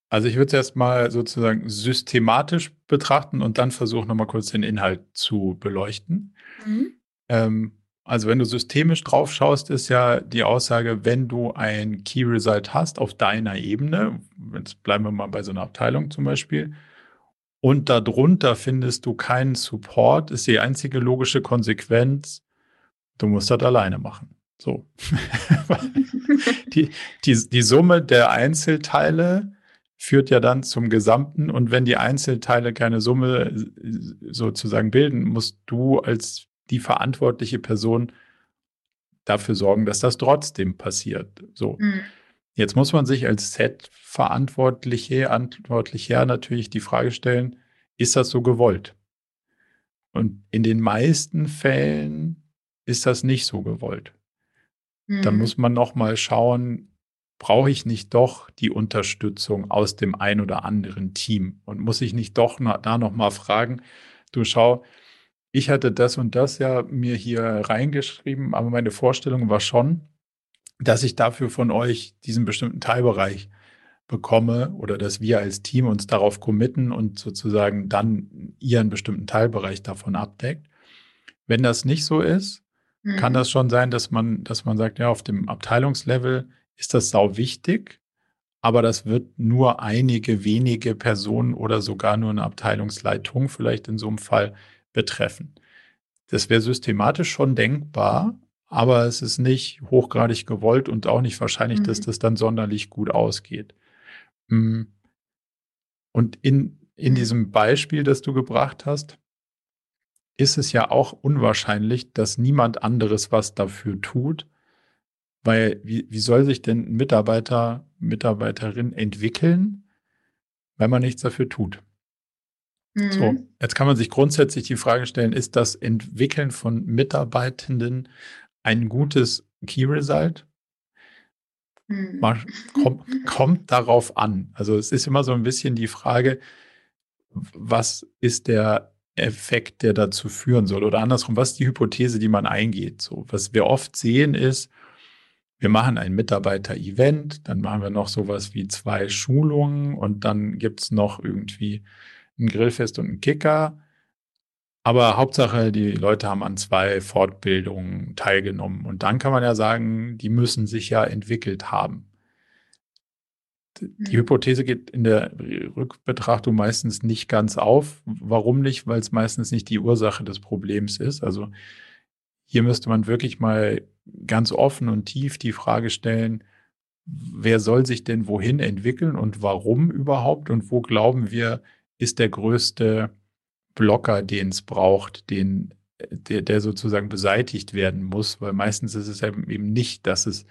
Also ich würde es erstmal sozusagen systematisch betrachten und dann versuchen, nochmal kurz den Inhalt zu beleuchten. Mhm. Ähm, also wenn du systemisch drauf schaust, ist ja die Aussage, wenn du ein Key Result hast auf deiner Ebene, jetzt bleiben wir mal bei so einer Abteilung zum Beispiel, und darunter findest du keinen Support, ist die einzige logische Konsequenz, du musst das alleine machen. So. die, die, die Summe der Einzelteile führt ja dann zum Gesamten. Und wenn die Einzelteile keine Summe sozusagen bilden, musst du als die verantwortliche Person dafür sorgen, dass das trotzdem passiert. So. Mhm. Jetzt muss man sich als Set-Verantwortliche, Verantwortlicher natürlich die Frage stellen, ist das so gewollt? Und in den meisten Fällen ist das nicht so gewollt. Mhm. Dann muss man noch mal schauen, brauche ich nicht doch die Unterstützung aus dem ein oder anderen Team und muss ich nicht doch da noch mal fragen, du schau, ich hatte das und das ja mir hier reingeschrieben, aber meine Vorstellung war schon, dass ich dafür von euch diesen bestimmten Teilbereich bekomme oder dass wir als Team uns darauf committen und sozusagen dann ihren bestimmten Teilbereich davon abdeckt. Wenn das nicht so ist, mhm. kann das schon sein, dass man, dass man sagt, ja, auf dem Abteilungslevel ist das sau wichtig, aber das wird nur einige wenige Personen oder sogar nur eine Abteilungsleitung vielleicht in so einem Fall betreffen. Das wäre systematisch schon denkbar, aber es ist nicht hochgradig gewollt und auch nicht wahrscheinlich, mhm. dass das dann sonderlich gut ausgeht. Hm. Und in, in mhm. diesem Beispiel, das du gebracht hast, ist es ja auch unwahrscheinlich, dass niemand anderes was dafür tut, weil wie, wie soll sich denn ein Mitarbeiter, Mitarbeiterin entwickeln, wenn man nichts dafür tut? So, mhm. jetzt kann man sich grundsätzlich die Frage stellen, ist das Entwickeln von Mitarbeitenden ein gutes Key Result? Mhm. Kommt, kommt darauf an. Also es ist immer so ein bisschen die Frage, was ist der Effekt, der dazu führen soll? Oder andersrum, was ist die Hypothese, die man eingeht? So, was wir oft sehen ist, wir machen ein Mitarbeiter-Event, dann machen wir noch sowas wie zwei Schulungen und dann gibt es noch irgendwie ein Grillfest und ein Kicker. Aber Hauptsache, die Leute haben an zwei Fortbildungen teilgenommen. Und dann kann man ja sagen, die müssen sich ja entwickelt haben. Die mhm. Hypothese geht in der Rückbetrachtung meistens nicht ganz auf. Warum nicht? Weil es meistens nicht die Ursache des Problems ist. Also hier müsste man wirklich mal ganz offen und tief die Frage stellen, wer soll sich denn wohin entwickeln und warum überhaupt und wo glauben wir, ist der größte Blocker, den es braucht, den, der, der sozusagen beseitigt werden muss, weil meistens ist es eben nicht, dass es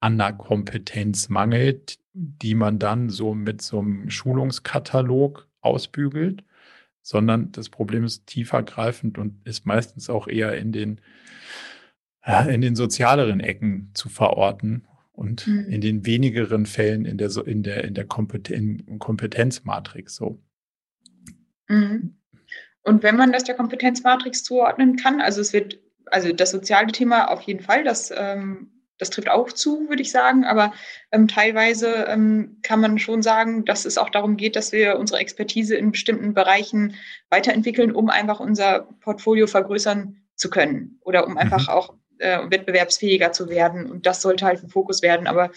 an der Kompetenz mangelt, die man dann so mit so einem Schulungskatalog ausbügelt, sondern das Problem ist tiefergreifend und ist meistens auch eher in den, in den sozialeren Ecken zu verorten und mhm. in den wenigeren Fällen in der, in der, in der Kompeten Kompetenzmatrix so. Mhm. Und wenn man das der Kompetenzmatrix zuordnen kann, also es wird, also das soziale Thema auf jeden Fall, das, ähm, das trifft auch zu, würde ich sagen, aber ähm, teilweise ähm, kann man schon sagen, dass es auch darum geht, dass wir unsere Expertise in bestimmten Bereichen weiterentwickeln, um einfach unser Portfolio vergrößern zu können oder um einfach mhm. auch äh, wettbewerbsfähiger zu werden. Und das sollte halt ein Fokus werden. Aber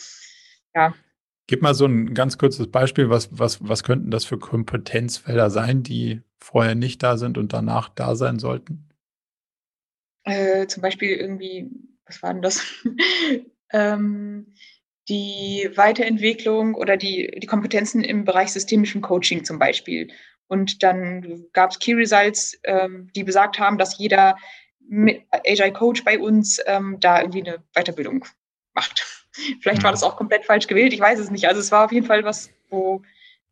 ja, Gib mal so ein ganz kurzes Beispiel, was, was, was könnten das für Kompetenzfelder sein, die vorher nicht da sind und danach da sein sollten? Äh, zum Beispiel irgendwie, was war denn das? ähm, die Weiterentwicklung oder die, die Kompetenzen im Bereich systemischen Coaching zum Beispiel. Und dann gab es Key Results, ähm, die besagt haben, dass jeder Agile Coach bei uns ähm, da irgendwie eine Weiterbildung macht. Vielleicht war das auch komplett falsch gewählt, ich weiß es nicht. Also es war auf jeden Fall was, wo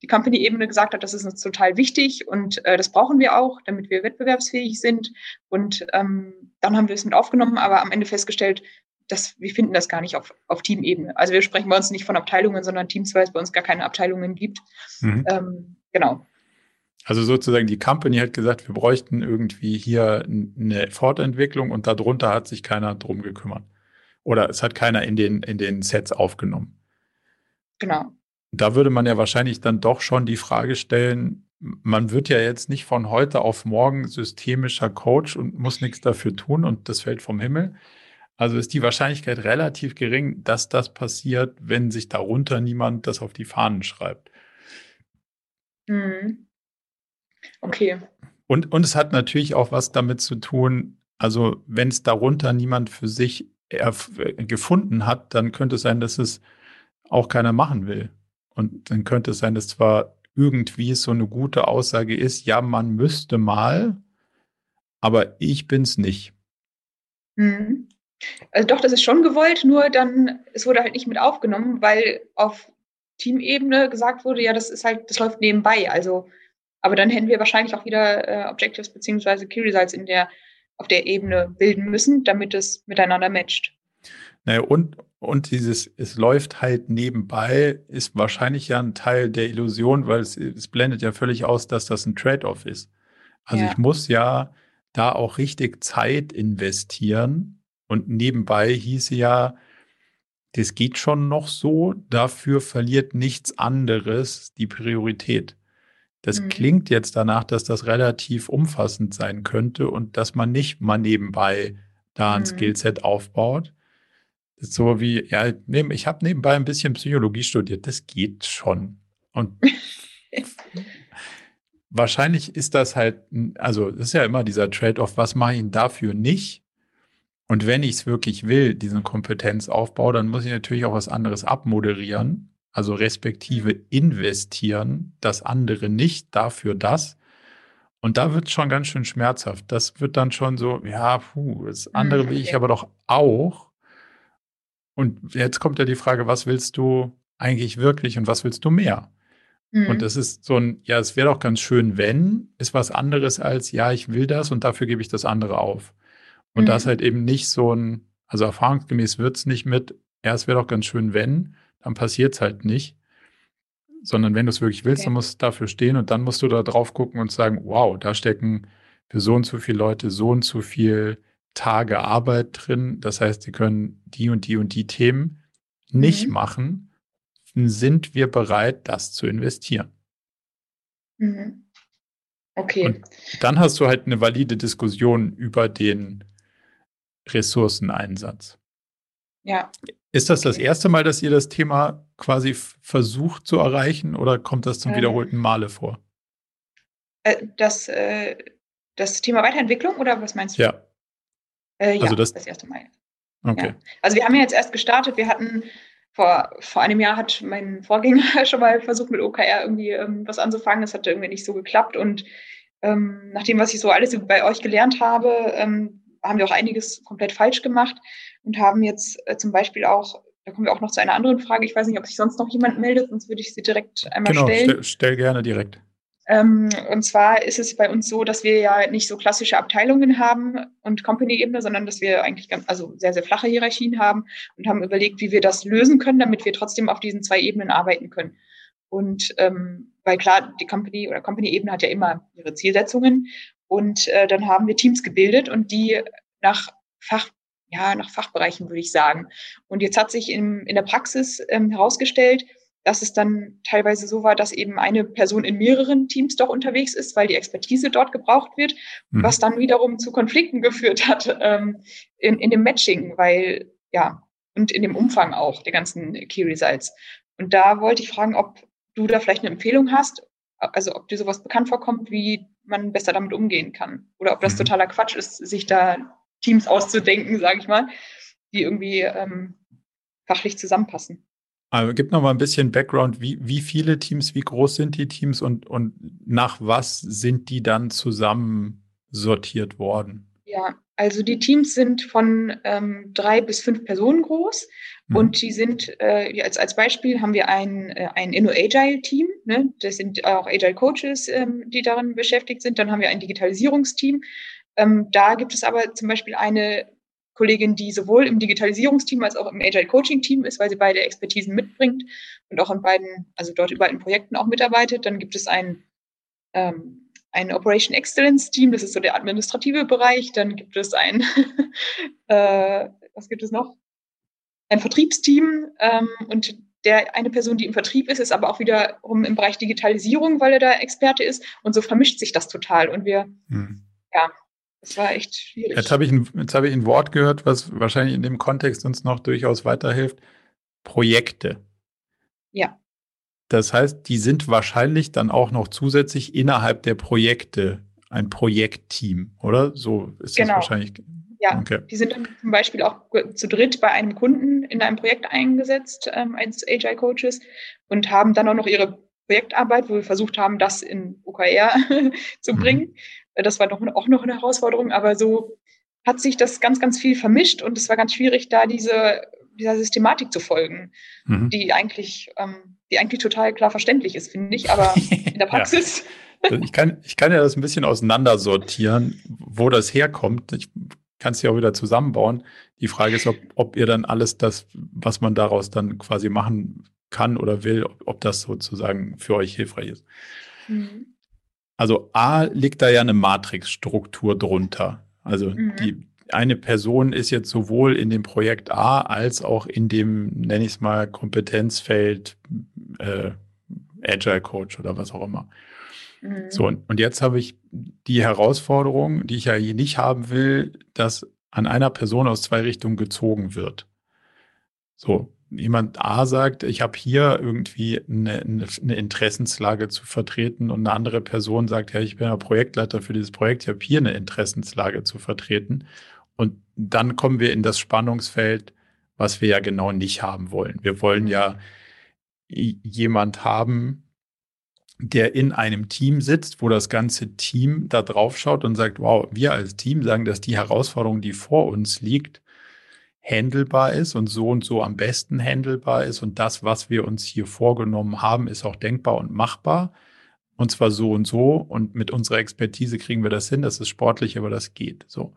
die Company-Ebene gesagt hat, das ist uns total wichtig und äh, das brauchen wir auch, damit wir wettbewerbsfähig sind. Und ähm, dann haben wir es mit aufgenommen, aber am Ende festgestellt, dass wir finden das gar nicht auf, auf Teamebene. Also wir sprechen bei uns nicht von Abteilungen, sondern Teams, weil es bei uns gar keine Abteilungen gibt. Mhm. Ähm, genau. Also sozusagen die Company hat gesagt, wir bräuchten irgendwie hier eine Fortentwicklung und darunter hat sich keiner drum gekümmert. Oder es hat keiner in den, in den Sets aufgenommen. Genau. Da würde man ja wahrscheinlich dann doch schon die Frage stellen, man wird ja jetzt nicht von heute auf morgen systemischer Coach und muss nichts dafür tun und das fällt vom Himmel. Also ist die Wahrscheinlichkeit relativ gering, dass das passiert, wenn sich darunter niemand das auf die Fahnen schreibt. Mhm. Okay. Und, und es hat natürlich auch was damit zu tun, also wenn es darunter niemand für sich gefunden hat, dann könnte es sein, dass es auch keiner machen will. Und dann könnte es sein, dass zwar irgendwie so eine gute Aussage ist, ja, man müsste mal, aber ich bin es nicht. Mhm. Also doch, das ist schon gewollt, nur dann, es wurde halt nicht mit aufgenommen, weil auf Teamebene gesagt wurde, ja, das ist halt, das läuft nebenbei. Also, aber dann hätten wir wahrscheinlich auch wieder äh, Objectives beziehungsweise Key Results in der auf der Ebene bilden müssen, damit es miteinander matcht. Naja, und, und dieses, es läuft halt nebenbei, ist wahrscheinlich ja ein Teil der Illusion, weil es, es blendet ja völlig aus, dass das ein Trade-off ist. Also ja. ich muss ja da auch richtig Zeit investieren und nebenbei hieße ja, das geht schon noch so, dafür verliert nichts anderes die Priorität. Das mhm. klingt jetzt danach, dass das relativ umfassend sein könnte und dass man nicht mal nebenbei da ein mhm. Skillset aufbaut. So wie, ja, ich habe nebenbei ein bisschen Psychologie studiert. Das geht schon. Und wahrscheinlich ist das halt, also das ist ja immer dieser Trade-off, was mache ich dafür nicht? Und wenn ich es wirklich will, diesen Kompetenzaufbau, dann muss ich natürlich auch was anderes abmoderieren also respektive mhm. investieren, das andere nicht, dafür das. Und da wird es schon ganz schön schmerzhaft. Das wird dann schon so, ja, puh, das andere mhm, will ich aber doch auch. Und jetzt kommt ja die Frage, was willst du eigentlich wirklich und was willst du mehr? Mhm. Und das ist so ein, ja, es wäre doch ganz schön, wenn, ist was anderes als, ja, ich will das und dafür gebe ich das andere auf. Und mhm. das halt eben nicht so ein, also erfahrungsgemäß wird es nicht mit, ja, es wäre doch ganz schön, wenn, dann passiert es halt nicht. Sondern wenn du es wirklich willst, okay. dann musst du dafür stehen und dann musst du da drauf gucken und sagen, wow, da stecken für so und so viele Leute so und so viel Tage Arbeit drin. Das heißt, sie können die und die und die Themen nicht mhm. machen. Sind wir bereit, das zu investieren? Mhm. Okay. Und dann hast du halt eine valide Diskussion über den Ressourceneinsatz. Ja. Ist das das erste Mal, dass ihr das Thema quasi versucht zu erreichen oder kommt das zum ähm, wiederholten Male vor? Äh, das, äh, das Thema Weiterentwicklung oder was meinst du? Ja. Äh, ja, also das, das erste Mal. Okay. Ja. Also wir haben ja jetzt erst gestartet. Wir hatten vor, vor einem Jahr hat mein Vorgänger schon mal versucht, mit OKR irgendwie ähm, was anzufangen. Das hat irgendwie nicht so geklappt. Und ähm, nach dem, was ich so alles bei euch gelernt habe, ähm, haben wir auch einiges komplett falsch gemacht und haben jetzt äh, zum Beispiel auch da kommen wir auch noch zu einer anderen Frage. Ich weiß nicht, ob sich sonst noch jemand meldet, sonst würde ich sie direkt einmal genau, stellen. Genau, stell, stell gerne direkt. Ähm, und zwar ist es bei uns so, dass wir ja nicht so klassische Abteilungen haben und Company-Ebene, sondern dass wir eigentlich ganz, also sehr, sehr flache Hierarchien haben und haben überlegt, wie wir das lösen können, damit wir trotzdem auf diesen zwei Ebenen arbeiten können. Und ähm, weil klar, die Company oder Company-Ebene hat ja immer ihre Zielsetzungen. Und äh, dann haben wir Teams gebildet und die nach Fach, ja, nach Fachbereichen, würde ich sagen. Und jetzt hat sich in, in der Praxis ähm, herausgestellt, dass es dann teilweise so war, dass eben eine Person in mehreren Teams doch unterwegs ist, weil die Expertise dort gebraucht wird, mhm. was dann wiederum zu Konflikten geführt hat ähm, in, in dem Matching, weil ja, und in dem Umfang auch der ganzen Key Results. Und da wollte ich fragen, ob du da vielleicht eine Empfehlung hast, also ob dir sowas bekannt vorkommt, wie man besser damit umgehen kann. Oder ob das mhm. totaler Quatsch ist, sich da Teams auszudenken, sage ich mal, die irgendwie ähm, fachlich zusammenpassen. Also gib noch mal ein bisschen Background, wie, wie viele Teams, wie groß sind die Teams und, und nach was sind die dann zusammen sortiert worden? Ja, also die Teams sind von ähm, drei bis fünf Personen groß mhm. und die sind, äh, als, als Beispiel haben wir ein, äh, ein Inno-Agile-Team, ne? das sind auch Agile-Coaches, ähm, die darin beschäftigt sind. Dann haben wir ein Digitalisierungsteam. Ähm, da gibt es aber zum Beispiel eine Kollegin, die sowohl im Digitalisierungsteam als auch im Agile Coaching Team ist, weil sie beide Expertisen mitbringt und auch in beiden, also dort in beiden Projekten auch mitarbeitet. Dann gibt es ein, ähm, ein Operation Excellence Team, das ist so der administrative Bereich. Dann gibt es ein, äh, was gibt es noch? Ein Vertriebsteam ähm, und der eine Person, die im Vertrieb ist, ist aber auch wiederum im Bereich Digitalisierung, weil er da Experte ist. Und so vermischt sich das total. Und wir, hm. ja, das war echt schwierig. Jetzt habe ich, ein, jetzt ich ein Wort gehört, was wahrscheinlich in dem Kontext uns noch durchaus weiterhilft. Projekte. Ja. Das heißt, die sind wahrscheinlich dann auch noch zusätzlich innerhalb der Projekte ein Projektteam, oder? So ist genau. das wahrscheinlich. Ja, okay. die sind dann zum Beispiel auch zu dritt bei einem Kunden in einem Projekt eingesetzt ähm, als Agile Coaches und haben dann auch noch ihre Projektarbeit, wo wir versucht haben, das in OKR zu mhm. Bringen. Das war doch auch noch eine Herausforderung, aber so hat sich das ganz, ganz viel vermischt und es war ganz schwierig, da diese, dieser Systematik zu folgen, mhm. die eigentlich, ähm, die eigentlich total klar verständlich ist, finde ich, aber in der Praxis. ja. ich, kann, ich kann ja das ein bisschen auseinandersortieren, wo das herkommt. Ich kann es ja auch wieder zusammenbauen. Die Frage ist, ob, ob ihr dann alles das, was man daraus dann quasi machen kann oder will, ob, ob das sozusagen für euch hilfreich ist. Mhm. Also A liegt da ja eine Matrixstruktur drunter. Also mhm. die eine Person ist jetzt sowohl in dem Projekt A als auch in dem, nenne ich es mal, Kompetenzfeld äh, Agile Coach oder was auch immer. Mhm. So, und jetzt habe ich die Herausforderung, die ich ja hier nicht haben will, dass an einer Person aus zwei Richtungen gezogen wird. So, jemand A sagt, ich habe hier irgendwie eine, eine, Interessenslage zu vertreten und eine andere Person sagt, ja, ich bin ja Projektleiter für dieses Projekt, ich habe hier eine Interessenslage zu vertreten. Und dann kommen wir in das Spannungsfeld, was wir ja genau nicht haben wollen. Wir wollen ja jemand haben, der in einem Team sitzt, wo das ganze Team da drauf schaut und sagt, wow, wir als Team sagen, dass die Herausforderung, die vor uns liegt, handelbar ist und so und so am besten handelbar ist und das, was wir uns hier vorgenommen haben, ist auch denkbar und machbar. Und zwar so und so und mit unserer Expertise kriegen wir das hin. Das ist sportlich, aber das geht. So.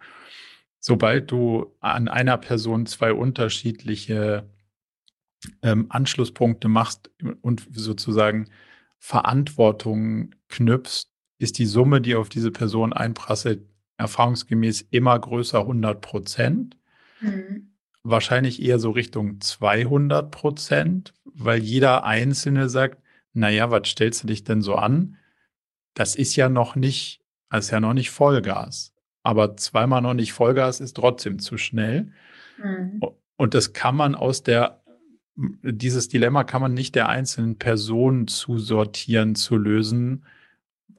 Sobald du an einer Person zwei unterschiedliche ähm, Anschlusspunkte machst und sozusagen Verantwortung knüpfst, ist die Summe, die auf diese Person einprasselt, erfahrungsgemäß immer größer 100 Prozent. Mhm wahrscheinlich eher so Richtung 200 Prozent, weil jeder Einzelne sagt, naja, was stellst du dich denn so an? Das ist ja noch nicht, das ist ja noch nicht Vollgas. Aber zweimal noch nicht Vollgas ist trotzdem zu schnell. Mhm. Und das kann man aus der, dieses Dilemma kann man nicht der einzelnen Person zusortieren, zu lösen,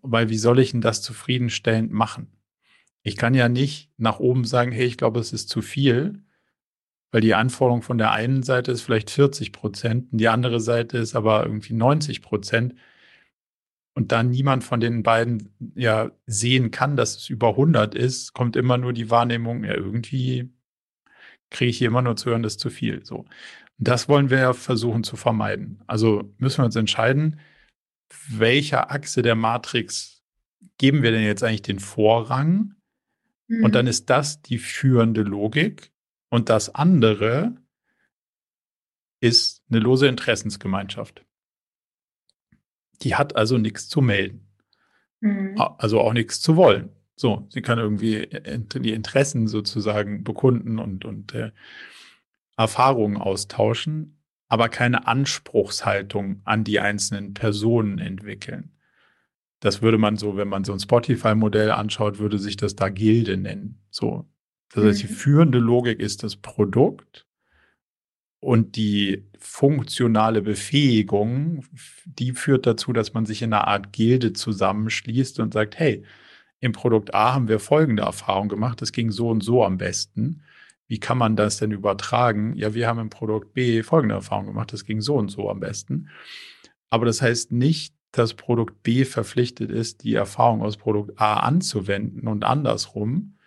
weil wie soll ich denn das zufriedenstellend machen? Ich kann ja nicht nach oben sagen, hey, ich glaube, es ist zu viel, weil die Anforderung von der einen Seite ist vielleicht 40 Prozent und die andere Seite ist aber irgendwie 90 Prozent. Und da niemand von den beiden ja sehen kann, dass es über 100 ist, kommt immer nur die Wahrnehmung, ja, irgendwie kriege ich hier immer nur zu hören, das ist zu viel. So. Das wollen wir ja versuchen zu vermeiden. Also müssen wir uns entscheiden, welcher Achse der Matrix geben wir denn jetzt eigentlich den Vorrang? Mhm. Und dann ist das die führende Logik. Und das andere ist eine lose Interessensgemeinschaft. Die hat also nichts zu melden. Mhm. Also auch nichts zu wollen. So, sie kann irgendwie die Interessen sozusagen bekunden und, und äh, Erfahrungen austauschen, aber keine Anspruchshaltung an die einzelnen Personen entwickeln. Das würde man so, wenn man so ein Spotify-Modell anschaut, würde sich das da Gilde nennen. So. Das heißt, die mhm. führende Logik ist das Produkt und die funktionale Befähigung, die führt dazu, dass man sich in einer Art Gilde zusammenschließt und sagt, hey, im Produkt A haben wir folgende Erfahrung gemacht, das ging so und so am besten. Wie kann man das denn übertragen? Ja, wir haben im Produkt B folgende Erfahrung gemacht, das ging so und so am besten. Aber das heißt nicht, dass Produkt B verpflichtet ist, die Erfahrung aus Produkt A anzuwenden und andersrum,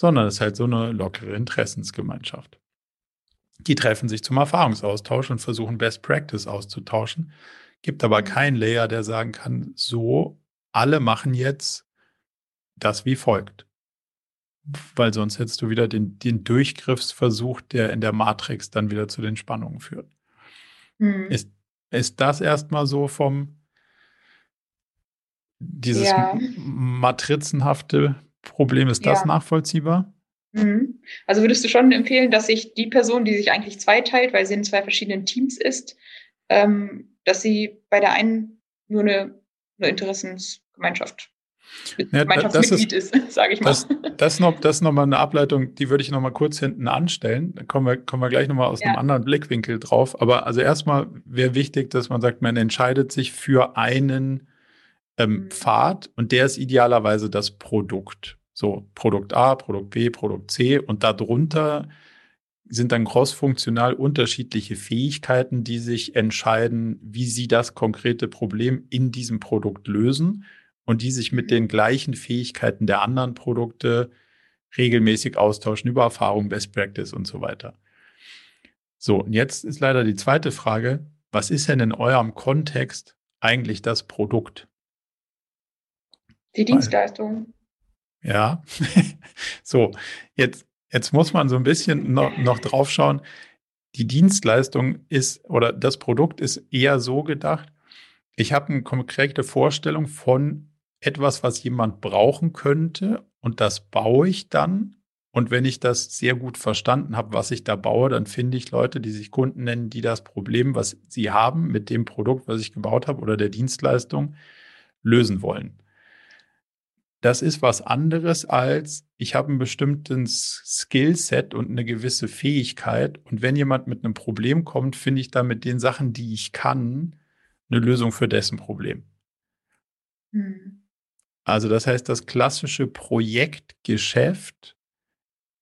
sondern es ist halt so eine lockere Interessensgemeinschaft. Die treffen sich zum Erfahrungsaustausch und versuchen Best Practice auszutauschen. Gibt aber mhm. keinen Layer, der sagen kann, so, alle machen jetzt das wie folgt. Weil sonst hättest du wieder den, den Durchgriffsversuch, der in der Matrix dann wieder zu den Spannungen führt. Mhm. Ist, ist das erstmal so vom, dieses ja. matrizenhafte Problem, ist das ja. nachvollziehbar? Mhm. Also würdest du schon empfehlen, dass sich die Person, die sich eigentlich zweiteilt, weil sie in zwei verschiedenen Teams ist, ähm, dass sie bei der einen nur eine, eine Interessensgemeinschaft ja, Gemeinschaftsmitglied ist, ist sage ich mal. Das, das, noch, das ist nochmal eine Ableitung, die würde ich nochmal kurz hinten anstellen. Da kommen wir, kommen wir gleich nochmal aus ja. einem anderen Blickwinkel drauf. Aber also erstmal wäre wichtig, dass man sagt, man entscheidet sich für einen ähm, mhm. Pfad und der ist idealerweise das Produkt. So Produkt A, Produkt B, Produkt C und darunter sind dann crossfunktional unterschiedliche Fähigkeiten, die sich entscheiden, wie sie das konkrete Problem in diesem Produkt lösen und die sich mit mhm. den gleichen Fähigkeiten der anderen Produkte regelmäßig austauschen über Erfahrung, Best Practice und so weiter. So, und jetzt ist leider die zweite Frage, was ist denn in eurem Kontext eigentlich das Produkt? Die Dienstleistung. Ja, so, jetzt, jetzt muss man so ein bisschen noch, noch drauf schauen. Die Dienstleistung ist oder das Produkt ist eher so gedacht, ich habe eine konkrete Vorstellung von etwas, was jemand brauchen könnte und das baue ich dann. Und wenn ich das sehr gut verstanden habe, was ich da baue, dann finde ich Leute, die sich Kunden nennen, die das Problem, was sie haben mit dem Produkt, was ich gebaut habe oder der Dienstleistung, lösen wollen das ist was anderes als, ich habe ein bestimmtes Skillset und eine gewisse Fähigkeit. Und wenn jemand mit einem Problem kommt, finde ich da mit den Sachen, die ich kann, eine Lösung für dessen Problem. Mhm. Also das heißt, das klassische Projektgeschäft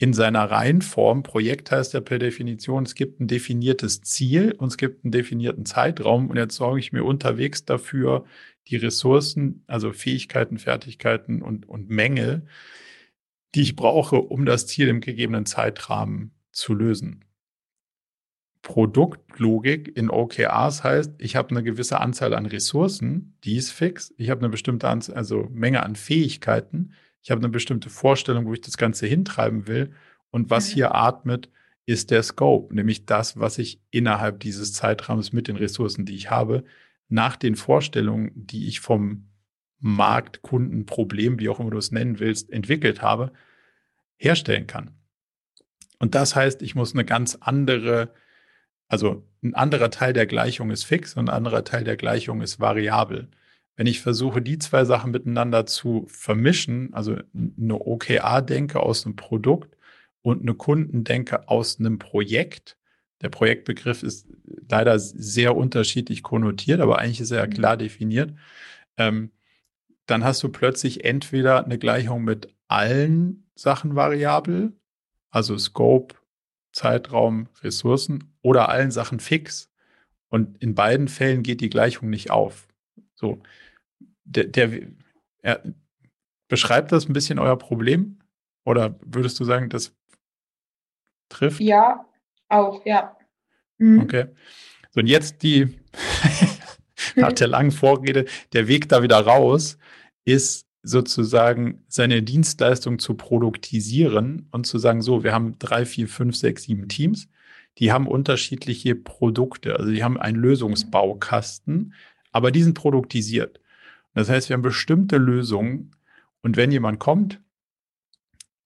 in seiner Reihenform, Projekt heißt ja per Definition, es gibt ein definiertes Ziel und es gibt einen definierten Zeitraum und jetzt sorge ich mir unterwegs dafür, die Ressourcen, also Fähigkeiten, Fertigkeiten und, und Menge, die ich brauche, um das Ziel im gegebenen Zeitrahmen zu lösen. Produktlogik in OKRs heißt, ich habe eine gewisse Anzahl an Ressourcen, die ist fix. Ich habe eine bestimmte Anzahl, also Menge an Fähigkeiten. Ich habe eine bestimmte Vorstellung, wo ich das Ganze hintreiben will. Und was mhm. hier atmet, ist der Scope, nämlich das, was ich innerhalb dieses Zeitrahmens mit den Ressourcen, die ich habe, nach den Vorstellungen, die ich vom Markt, Kunden, Problem, wie auch immer du es nennen willst, entwickelt habe, herstellen kann. Und das heißt, ich muss eine ganz andere, also ein anderer Teil der Gleichung ist fix und ein anderer Teil der Gleichung ist variabel. Wenn ich versuche, die zwei Sachen miteinander zu vermischen, also eine OKR-Denke aus einem Produkt und eine Kundendenke aus einem Projekt, der Projektbegriff ist leider sehr unterschiedlich konnotiert, aber eigentlich ist er ja mhm. klar definiert. Ähm, dann hast du plötzlich entweder eine Gleichung mit allen Sachen variabel, also Scope, Zeitraum, Ressourcen oder allen Sachen fix. Und in beiden Fällen geht die Gleichung nicht auf. So, der, der er, beschreibt das ein bisschen euer Problem? Oder würdest du sagen, das trifft? Ja, auch, ja. Mhm. Okay. So, und jetzt die, nach der langen Vorrede, der Weg da wieder raus ist sozusagen seine Dienstleistung zu produktisieren und zu sagen, so, wir haben drei, vier, fünf, sechs, sieben Teams, die haben unterschiedliche Produkte, also die haben einen Lösungsbaukasten, aber die sind produktisiert. Das heißt, wir haben bestimmte Lösungen und wenn jemand kommt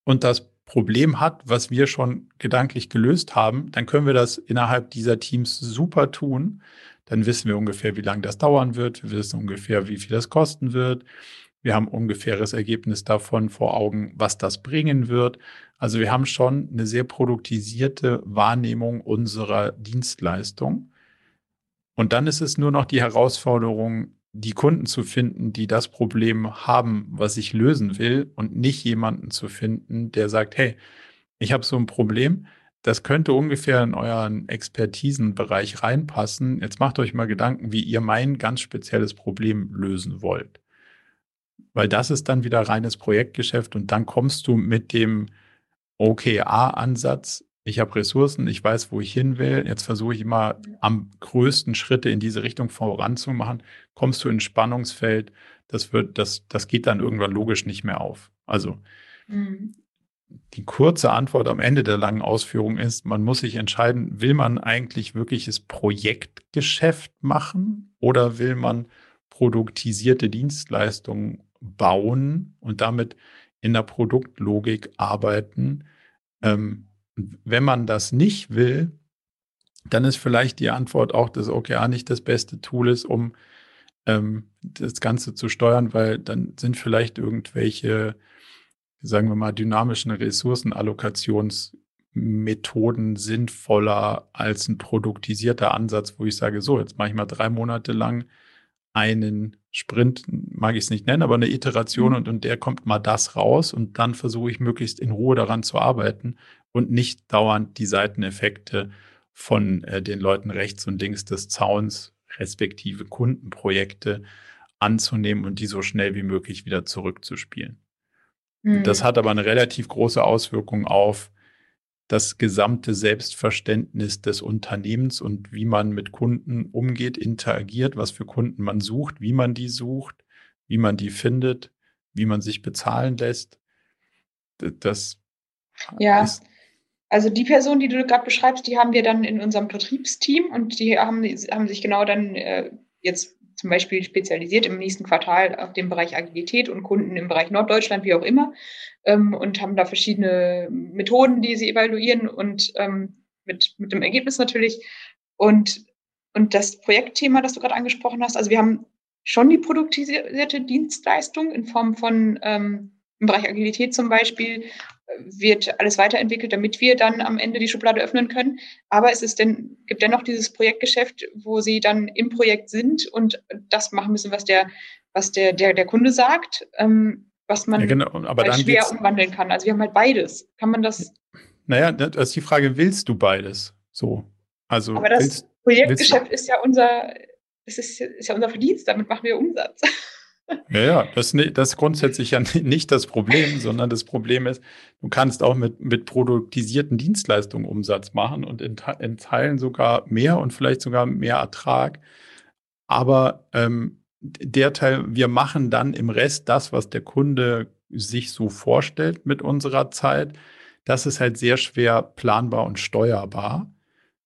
und das Problem hat, was wir schon gedanklich gelöst haben, dann können wir das innerhalb dieser Teams super tun. Dann wissen wir ungefähr, wie lange das dauern wird. Wir wissen ungefähr, wie viel das kosten wird. Wir haben ungefähres Ergebnis davon vor Augen, was das bringen wird. Also wir haben schon eine sehr produktisierte Wahrnehmung unserer Dienstleistung. Und dann ist es nur noch die Herausforderung, die Kunden zu finden, die das Problem haben, was ich lösen will und nicht jemanden zu finden, der sagt, hey, ich habe so ein Problem, das könnte ungefähr in euren Expertisenbereich reinpassen. Jetzt macht euch mal Gedanken, wie ihr mein ganz spezielles Problem lösen wollt. Weil das ist dann wieder reines Projektgeschäft und dann kommst du mit dem OKA-Ansatz ich habe Ressourcen, ich weiß, wo ich hin will. Jetzt versuche ich immer am größten Schritte in diese Richtung voranzumachen. Kommst du ins Spannungsfeld, das wird, das, das geht dann irgendwann logisch nicht mehr auf. Also mhm. die kurze Antwort am Ende der langen Ausführung ist, man muss sich entscheiden, will man eigentlich wirkliches Projektgeschäft machen oder will man produktisierte Dienstleistungen bauen und damit in der Produktlogik arbeiten? Ähm, wenn man das nicht will, dann ist vielleicht die Antwort auch, dass OKR nicht das beste Tool ist, um ähm, das Ganze zu steuern, weil dann sind vielleicht irgendwelche, sagen wir mal, dynamischen Ressourcenallokationsmethoden sinnvoller als ein produktisierter Ansatz, wo ich sage, so, jetzt mache ich mal drei Monate lang einen Sprint, mag ich es nicht nennen, aber eine Iteration mhm. und, und der kommt mal das raus und dann versuche ich möglichst in Ruhe daran zu arbeiten und nicht dauernd die Seiteneffekte von äh, den Leuten rechts und links des Zauns, respektive Kundenprojekte anzunehmen und die so schnell wie möglich wieder zurückzuspielen. Mhm. Das hat aber eine relativ große Auswirkung auf das gesamte Selbstverständnis des Unternehmens und wie man mit Kunden umgeht, interagiert, was für Kunden man sucht, wie man die sucht, wie man die findet, wie man sich bezahlen lässt. Das ja. ist also die Person, die du gerade beschreibst, die haben wir dann in unserem Vertriebsteam und die haben, haben sich genau dann äh, jetzt zum Beispiel spezialisiert im nächsten Quartal auf den Bereich Agilität und Kunden im Bereich Norddeutschland, wie auch immer, ähm, und haben da verschiedene Methoden, die sie evaluieren und ähm, mit, mit dem Ergebnis natürlich. Und, und das Projektthema, das du gerade angesprochen hast, also wir haben schon die produktisierte Dienstleistung in Form von ähm, im Bereich Agilität zum Beispiel wird alles weiterentwickelt, damit wir dann am Ende die Schublade öffnen können. Aber es ist denn, gibt dennoch dieses Projektgeschäft, wo sie dann im Projekt sind und das machen müssen, was der, was der, der, der Kunde sagt, ähm, was man ja, genau. Aber halt schwer umwandeln kann. Also wir haben halt beides. Kann man das? Naja, das ist die Frage, willst du beides? So. Also aber das willst, Projektgeschäft willst ist ja unser, das ist, ist ja unser Verdienst, damit machen wir Umsatz. Ja, ja, das, das ist grundsätzlich ja nicht das Problem, sondern das Problem ist, du kannst auch mit, mit produktisierten Dienstleistungen Umsatz machen und in, in Teilen sogar mehr und vielleicht sogar mehr Ertrag. Aber ähm, der Teil, wir machen dann im Rest das, was der Kunde sich so vorstellt mit unserer Zeit. Das ist halt sehr schwer planbar und steuerbar.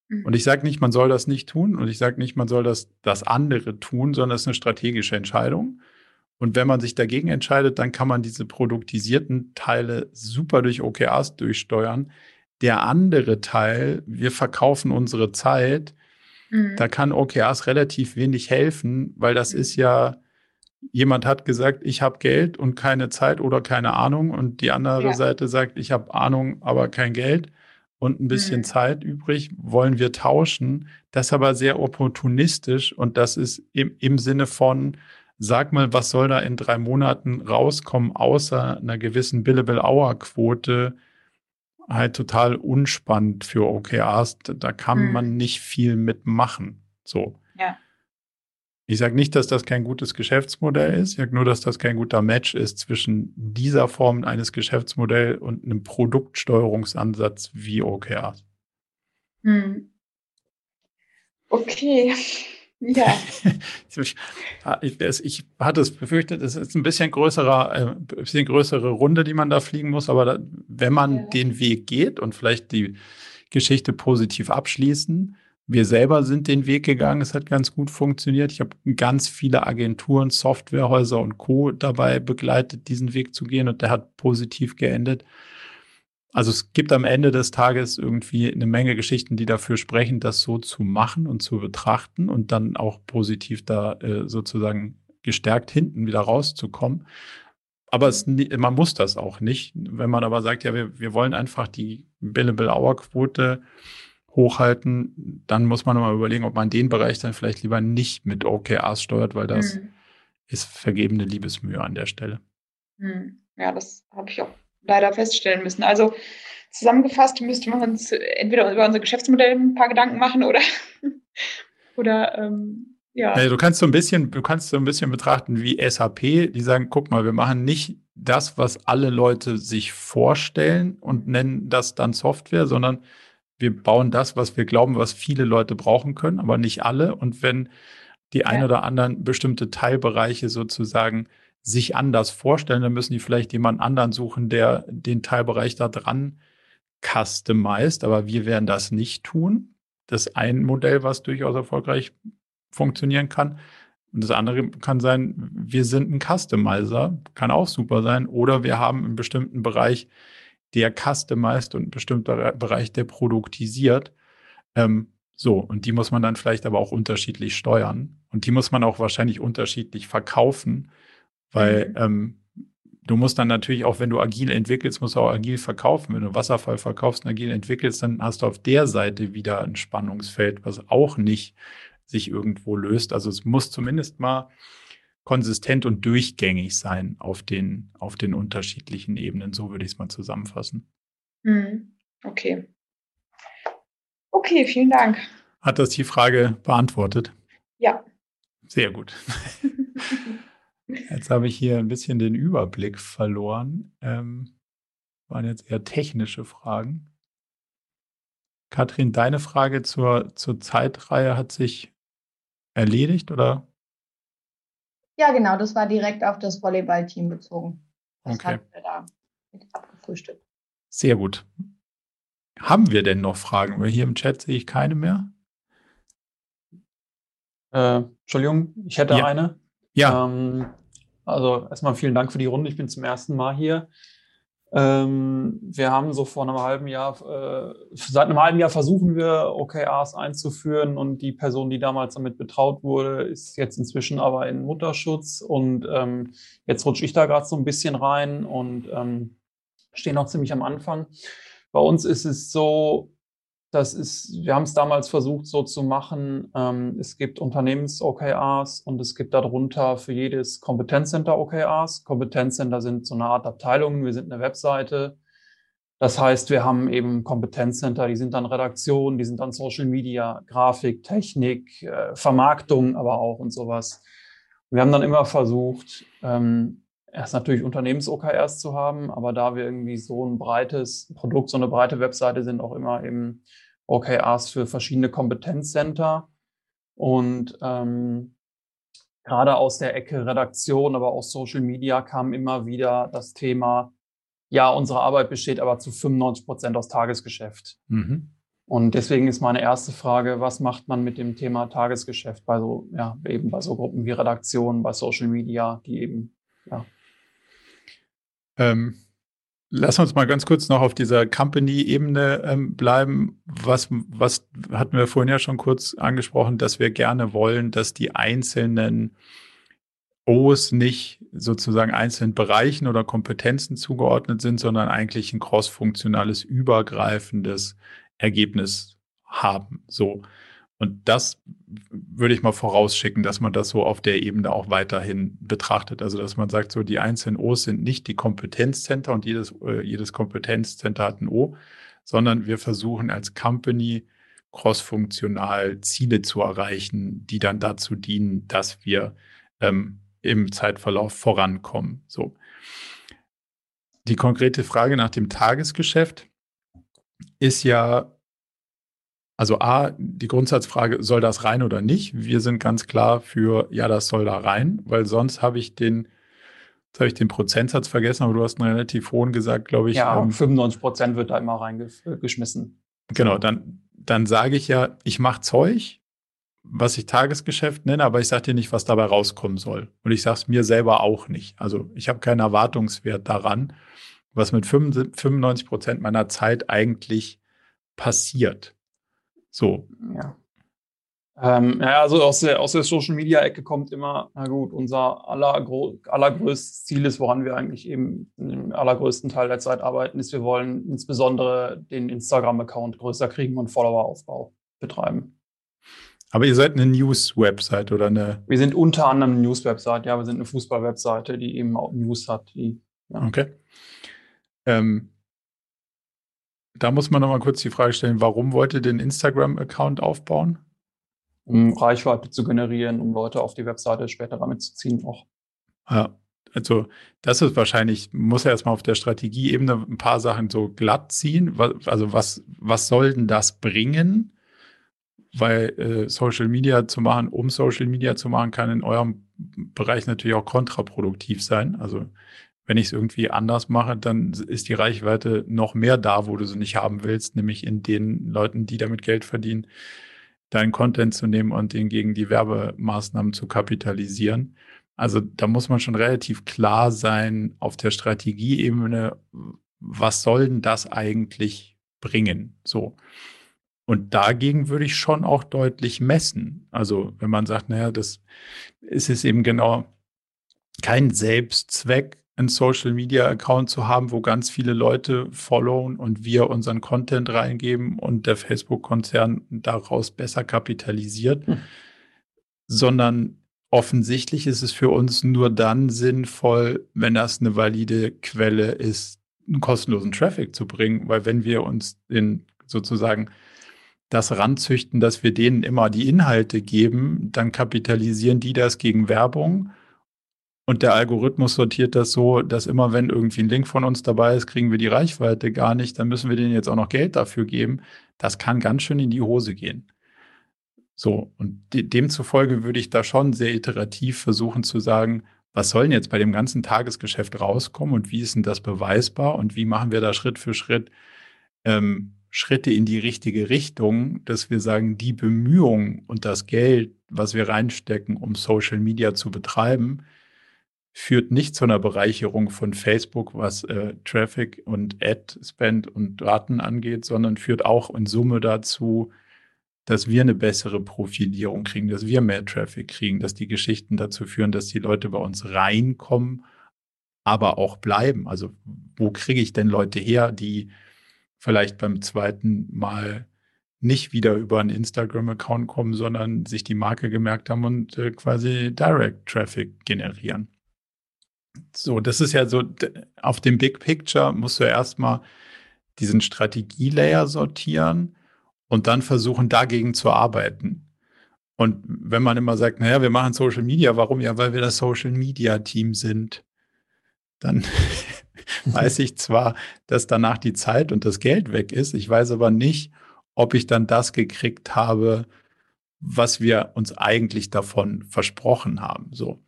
Mhm. Und ich sage nicht, man soll das nicht tun und ich sage nicht, man soll das, das andere tun, sondern es ist eine strategische Entscheidung. Und wenn man sich dagegen entscheidet, dann kann man diese produktisierten Teile super durch OKRs durchsteuern. Der andere Teil, wir verkaufen unsere Zeit, mhm. da kann OKRs relativ wenig helfen, weil das mhm. ist ja, jemand hat gesagt, ich habe Geld und keine Zeit oder keine Ahnung und die andere ja. Seite sagt, ich habe Ahnung, aber kein Geld und ein bisschen mhm. Zeit übrig, wollen wir tauschen. Das ist aber sehr opportunistisch und das ist im, im Sinne von, Sag mal, was soll da in drei Monaten rauskommen, außer einer gewissen Billable-Hour-Quote? Halt total unspannend für OKRs. Da kann hm. man nicht viel mitmachen. So. Ja. Ich sage nicht, dass das kein gutes Geschäftsmodell ist. Ich sage nur, dass das kein guter Match ist zwischen dieser Form eines Geschäftsmodells und einem Produktsteuerungsansatz wie OKRs. Hm. Okay. Ja. ich, ich, hatte es befürchtet, es ist ein bisschen größerer, äh, bisschen größere Runde, die man da fliegen muss, aber wenn man ja. den Weg geht und vielleicht die Geschichte positiv abschließen, wir selber sind den Weg gegangen, es hat ganz gut funktioniert. Ich habe ganz viele Agenturen, Softwarehäuser und Co. dabei begleitet, diesen Weg zu gehen und der hat positiv geendet. Also es gibt am Ende des Tages irgendwie eine Menge Geschichten, die dafür sprechen, das so zu machen und zu betrachten und dann auch positiv da äh, sozusagen gestärkt hinten wieder rauszukommen. Aber es, man muss das auch nicht. Wenn man aber sagt, ja, wir, wir wollen einfach die Billable-Hour-Quote hochhalten, dann muss man mal überlegen, ob man den Bereich dann vielleicht lieber nicht mit OKRs steuert, weil das mhm. ist vergebene Liebesmühe an der Stelle. Mhm. Ja, das habe ich auch leider feststellen müssen. Also zusammengefasst müsste man uns entweder über unser Geschäftsmodell ein paar Gedanken machen oder, oder ähm, ja. Du kannst so ein bisschen, du kannst so ein bisschen betrachten wie SAP, die sagen, guck mal, wir machen nicht das, was alle Leute sich vorstellen und nennen das dann Software, sondern wir bauen das, was wir glauben, was viele Leute brauchen können, aber nicht alle. Und wenn die ein ja. oder anderen bestimmte Teilbereiche sozusagen sich anders vorstellen, dann müssen die vielleicht jemanden anderen suchen, der den Teilbereich da dran customized, aber wir werden das nicht tun. Das ein Modell, was durchaus erfolgreich funktionieren kann. Und das andere kann sein, wir sind ein Customizer, kann auch super sein. Oder wir haben einen bestimmten Bereich, der customized und ein bestimmter Bereich, der produktisiert. Ähm, so, und die muss man dann vielleicht aber auch unterschiedlich steuern. Und die muss man auch wahrscheinlich unterschiedlich verkaufen. Weil mhm. ähm, du musst dann natürlich auch, wenn du agil entwickelst, musst du auch agil verkaufen. Wenn du Wasserfall verkaufst und agil entwickelst, dann hast du auf der Seite wieder ein Spannungsfeld, was auch nicht sich irgendwo löst. Also es muss zumindest mal konsistent und durchgängig sein auf den, auf den unterschiedlichen Ebenen. So würde ich es mal zusammenfassen. Mhm. Okay. Okay, vielen Dank. Hat das die Frage beantwortet? Ja. Sehr gut. Jetzt habe ich hier ein bisschen den Überblick verloren. Ähm, waren jetzt eher technische Fragen. Katrin, deine Frage zur, zur Zeitreihe hat sich erledigt oder? Ja, genau, das war direkt auf das Volleyballteam bezogen. Das okay. wir da mit abgefrühstückt. Sehr gut. Haben wir denn noch Fragen? Weil hier im Chat sehe ich keine mehr. Äh, Entschuldigung, ich hätte ja. eine. Ja. Ähm, also erstmal vielen Dank für die Runde. Ich bin zum ersten Mal hier. Ähm, wir haben so vor einem halben Jahr, äh, seit einem halben Jahr versuchen wir OKRs einzuführen und die Person, die damals damit betraut wurde, ist jetzt inzwischen aber in Mutterschutz und ähm, jetzt rutsche ich da gerade so ein bisschen rein und ähm, stehe noch ziemlich am Anfang. Bei uns ist es so, das ist, wir haben es damals versucht so zu machen. Ähm, es gibt Unternehmens-OKRs und es gibt darunter für jedes Kompetenzcenter OKRs. Kompetenzcenter sind so eine Art Abteilungen. Wir sind eine Webseite. Das heißt, wir haben eben Kompetenzcenter, die sind dann Redaktion, die sind dann Social Media, Grafik, Technik, äh, Vermarktung, aber auch und sowas. Wir haben dann immer versucht, ähm, erst natürlich Unternehmens-OKRs zu haben, aber da wir irgendwie so ein breites Produkt, so eine breite Webseite sind, auch immer eben OKRs für verschiedene Kompetenzcenter. Und ähm, gerade aus der Ecke Redaktion, aber auch Social Media kam immer wieder das Thema, ja, unsere Arbeit besteht aber zu 95 Prozent aus Tagesgeschäft. Mhm. Und deswegen ist meine erste Frage, was macht man mit dem Thema Tagesgeschäft bei so, ja, eben bei so Gruppen wie Redaktion, bei Social Media, die eben, ja, ähm, lass uns mal ganz kurz noch auf dieser Company-Ebene ähm, bleiben. Was, was hatten wir vorhin ja schon kurz angesprochen, dass wir gerne wollen, dass die einzelnen O's nicht sozusagen einzelnen Bereichen oder Kompetenzen zugeordnet sind, sondern eigentlich ein cross-funktionales, übergreifendes Ergebnis haben. So. Und das würde ich mal vorausschicken, dass man das so auf der Ebene auch weiterhin betrachtet. Also, dass man sagt, so die einzelnen O's sind nicht die Kompetenzcenter und jedes, äh, jedes Kompetenzcenter hat ein O, sondern wir versuchen als Company crossfunktional Ziele zu erreichen, die dann dazu dienen, dass wir ähm, im Zeitverlauf vorankommen. So. Die konkrete Frage nach dem Tagesgeschäft ist ja also A, die Grundsatzfrage, soll das rein oder nicht? Wir sind ganz klar für, ja, das soll da rein, weil sonst habe ich den, jetzt habe ich den Prozentsatz vergessen, aber du hast einen relativ hohen gesagt, glaube ich. Ja, ähm, 95 Prozent wird da immer reingeschmissen. Genau, dann, dann sage ich ja, ich mache Zeug, was ich Tagesgeschäft nenne, aber ich sage dir nicht, was dabei rauskommen soll. Und ich sage es mir selber auch nicht. Also ich habe keinen Erwartungswert daran, was mit 95 Prozent meiner Zeit eigentlich passiert. So. Ja. Ähm, ja, also aus der, aus der Social Media Ecke kommt immer, na gut, unser allergro allergrößtes Ziel ist, woran wir eigentlich eben im allergrößten Teil der Zeit arbeiten, ist, wir wollen insbesondere den Instagram-Account größer kriegen und Followeraufbau betreiben. Aber ihr seid eine News-Website oder eine? Wir sind unter anderem eine News-Website, ja, wir sind eine Fußball-Webseite, die eben auch News hat. Die, ja. Okay. Ähm, da muss man nochmal kurz die Frage stellen, warum wollt ihr den Instagram-Account aufbauen? Um Reichweite zu generieren, um Leute auf die Webseite später damit zu ziehen auch. Ja, also das ist wahrscheinlich, muss er erstmal auf der Strategieebene ein paar Sachen so glatt ziehen. Also was, was soll denn das bringen? Weil äh, Social Media zu machen, um Social Media zu machen, kann in eurem Bereich natürlich auch kontraproduktiv sein. Also wenn ich es irgendwie anders mache, dann ist die Reichweite noch mehr da, wo du sie nicht haben willst, nämlich in den Leuten, die damit Geld verdienen, deinen Content zu nehmen und den gegen die Werbemaßnahmen zu kapitalisieren. Also da muss man schon relativ klar sein auf der Strategieebene, was soll denn das eigentlich bringen? So. Und dagegen würde ich schon auch deutlich messen. Also wenn man sagt, naja, das ist es eben genau kein Selbstzweck, einen Social Media Account zu haben, wo ganz viele Leute followen und wir unseren Content reingeben und der Facebook-Konzern daraus besser kapitalisiert, hm. sondern offensichtlich ist es für uns nur dann sinnvoll, wenn das eine valide Quelle ist, einen kostenlosen Traffic zu bringen, weil wenn wir uns in sozusagen das ranzüchten, dass wir denen immer die Inhalte geben, dann kapitalisieren die das gegen Werbung und der Algorithmus sortiert das so, dass immer wenn irgendwie ein Link von uns dabei ist, kriegen wir die Reichweite gar nicht, dann müssen wir denen jetzt auch noch Geld dafür geben. Das kann ganz schön in die Hose gehen. So, und de demzufolge würde ich da schon sehr iterativ versuchen zu sagen, was soll denn jetzt bei dem ganzen Tagesgeschäft rauskommen und wie ist denn das beweisbar und wie machen wir da Schritt für Schritt ähm, Schritte in die richtige Richtung, dass wir sagen, die Bemühungen und das Geld, was wir reinstecken, um Social Media zu betreiben, führt nicht zu einer Bereicherung von Facebook, was äh, Traffic und Ad-Spend und Daten angeht, sondern führt auch in Summe dazu, dass wir eine bessere Profilierung kriegen, dass wir mehr Traffic kriegen, dass die Geschichten dazu führen, dass die Leute bei uns reinkommen, aber auch bleiben. Also wo kriege ich denn Leute her, die vielleicht beim zweiten Mal nicht wieder über einen Instagram-Account kommen, sondern sich die Marke gemerkt haben und äh, quasi Direct Traffic generieren? So, das ist ja so, auf dem Big Picture musst du erstmal diesen Strategielayer sortieren und dann versuchen, dagegen zu arbeiten. Und wenn man immer sagt, naja, wir machen Social Media, warum? Ja, weil wir das Social Media Team sind. Dann weiß ich zwar, dass danach die Zeit und das Geld weg ist. Ich weiß aber nicht, ob ich dann das gekriegt habe, was wir uns eigentlich davon versprochen haben. So.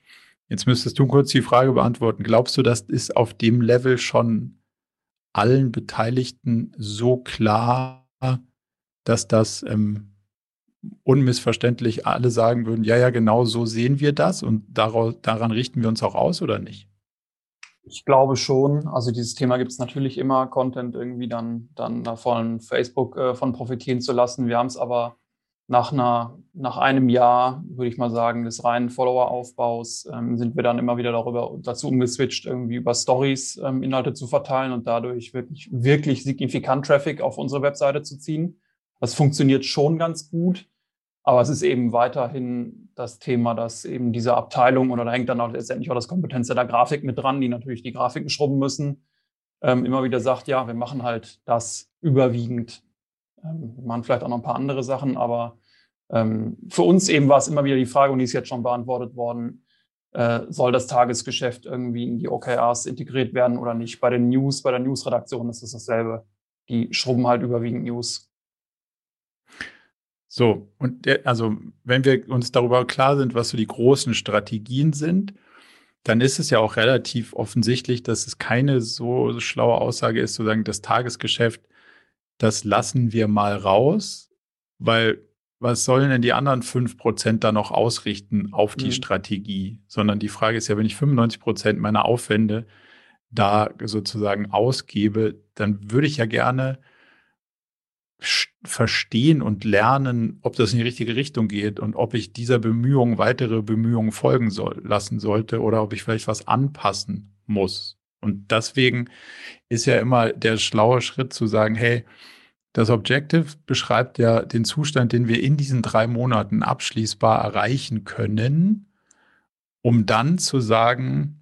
Jetzt müsstest du kurz die Frage beantworten. Glaubst du, das ist auf dem Level schon allen Beteiligten so klar, dass das ähm, unmissverständlich alle sagen würden, ja, ja, genau so sehen wir das und daraus, daran richten wir uns auch aus oder nicht? Ich glaube schon. Also dieses Thema gibt es natürlich immer, Content irgendwie dann, dann von Facebook äh, von profitieren zu lassen. Wir haben es aber nach, einer, nach einem Jahr, würde ich mal sagen, des reinen Follower-Aufbaus, ähm, sind wir dann immer wieder darüber dazu umgeswitcht, irgendwie über Stories ähm, Inhalte zu verteilen und dadurch wirklich, wirklich signifikant Traffic auf unsere Webseite zu ziehen. Das funktioniert schon ganz gut, aber es ist eben weiterhin das Thema, dass eben diese Abteilung oder da hängt dann auch letztendlich auch das Kompetenz der Grafik mit dran, die natürlich die Grafiken schrubben müssen, ähm, immer wieder sagt, ja, wir machen halt das überwiegend ähm, machen vielleicht auch noch ein paar andere Sachen, aber ähm, für uns eben war es immer wieder die Frage, und die ist jetzt schon beantwortet worden, äh, soll das Tagesgeschäft irgendwie in die OKRs integriert werden oder nicht? Bei den News, bei der News-Redaktion ist es dasselbe. Die schrubben halt überwiegend News. So, und der, also wenn wir uns darüber klar sind, was so die großen Strategien sind, dann ist es ja auch relativ offensichtlich, dass es keine so schlaue Aussage ist, zu sagen, das Tagesgeschäft, das lassen wir mal raus, weil was sollen denn die anderen 5% da noch ausrichten auf die mhm. Strategie? Sondern die Frage ist ja, wenn ich 95% meiner Aufwände da sozusagen ausgebe, dann würde ich ja gerne verstehen und lernen, ob das in die richtige Richtung geht und ob ich dieser Bemühung weitere Bemühungen folgen soll, lassen sollte oder ob ich vielleicht was anpassen muss. Und deswegen ist ja immer der schlaue Schritt zu sagen, hey, das Objective beschreibt ja den Zustand, den wir in diesen drei Monaten abschließbar erreichen können, um dann zu sagen,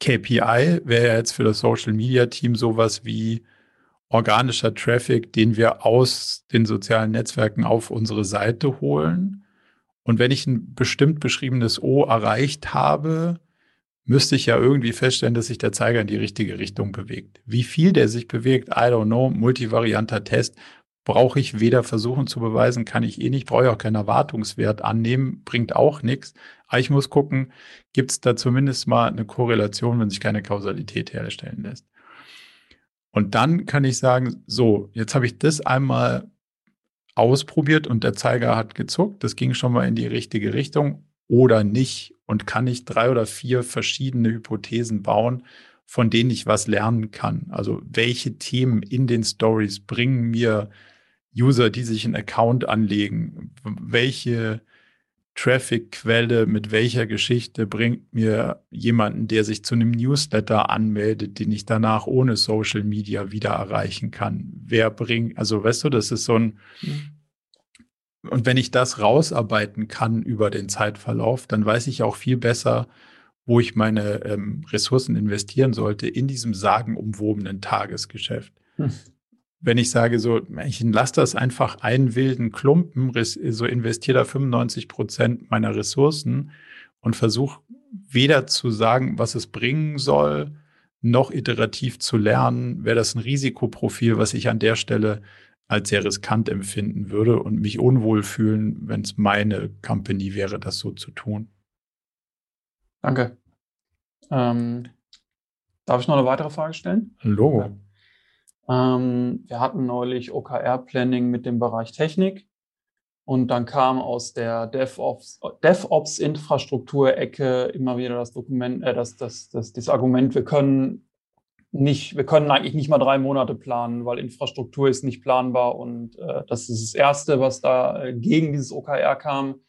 KPI wäre ja jetzt für das Social Media Team sowas wie organischer Traffic, den wir aus den sozialen Netzwerken auf unsere Seite holen. Und wenn ich ein bestimmt beschriebenes O erreicht habe, müsste ich ja irgendwie feststellen, dass sich der Zeiger in die richtige Richtung bewegt. Wie viel der sich bewegt, I don't know, multivarianter Test, brauche ich weder versuchen zu beweisen, kann ich eh nicht, brauche ich auch keinen Erwartungswert annehmen, bringt auch nichts. Aber ich muss gucken, gibt es da zumindest mal eine Korrelation, wenn sich keine Kausalität herstellen lässt. Und dann kann ich sagen, so, jetzt habe ich das einmal ausprobiert und der Zeiger hat gezuckt, das ging schon mal in die richtige Richtung oder nicht und kann ich drei oder vier verschiedene Hypothesen bauen, von denen ich was lernen kann. Also welche Themen in den Stories bringen mir User, die sich einen Account anlegen, welche Traffic-Quelle mit welcher Geschichte bringt mir jemanden, der sich zu einem Newsletter anmeldet, den ich danach ohne Social Media wieder erreichen kann? Wer bringt, also weißt du, das ist so ein, mhm. Und wenn ich das rausarbeiten kann über den Zeitverlauf, dann weiß ich auch viel besser, wo ich meine ähm, Ressourcen investieren sollte in diesem sagenumwobenen Tagesgeschäft. Hm. Wenn ich sage, so, ich lasse das einfach einen wilden Klumpen, so investiere da 95 Prozent meiner Ressourcen und versuche weder zu sagen, was es bringen soll, noch iterativ zu lernen, wäre das ein Risikoprofil, was ich an der Stelle als sehr riskant empfinden würde und mich unwohl fühlen, wenn es meine Company wäre, das so zu tun. Danke. Ähm, darf ich noch eine weitere Frage stellen? Hallo. Ähm, wir hatten neulich OKR-Planning mit dem Bereich Technik und dann kam aus der DevOps-Infrastruktur-Ecke immer wieder das Dokument, äh, das, das, das, das Argument, wir können nicht, wir können eigentlich nicht mal drei Monate planen, weil Infrastruktur ist nicht planbar und äh, das ist das Erste, was da äh, gegen dieses OKR kam.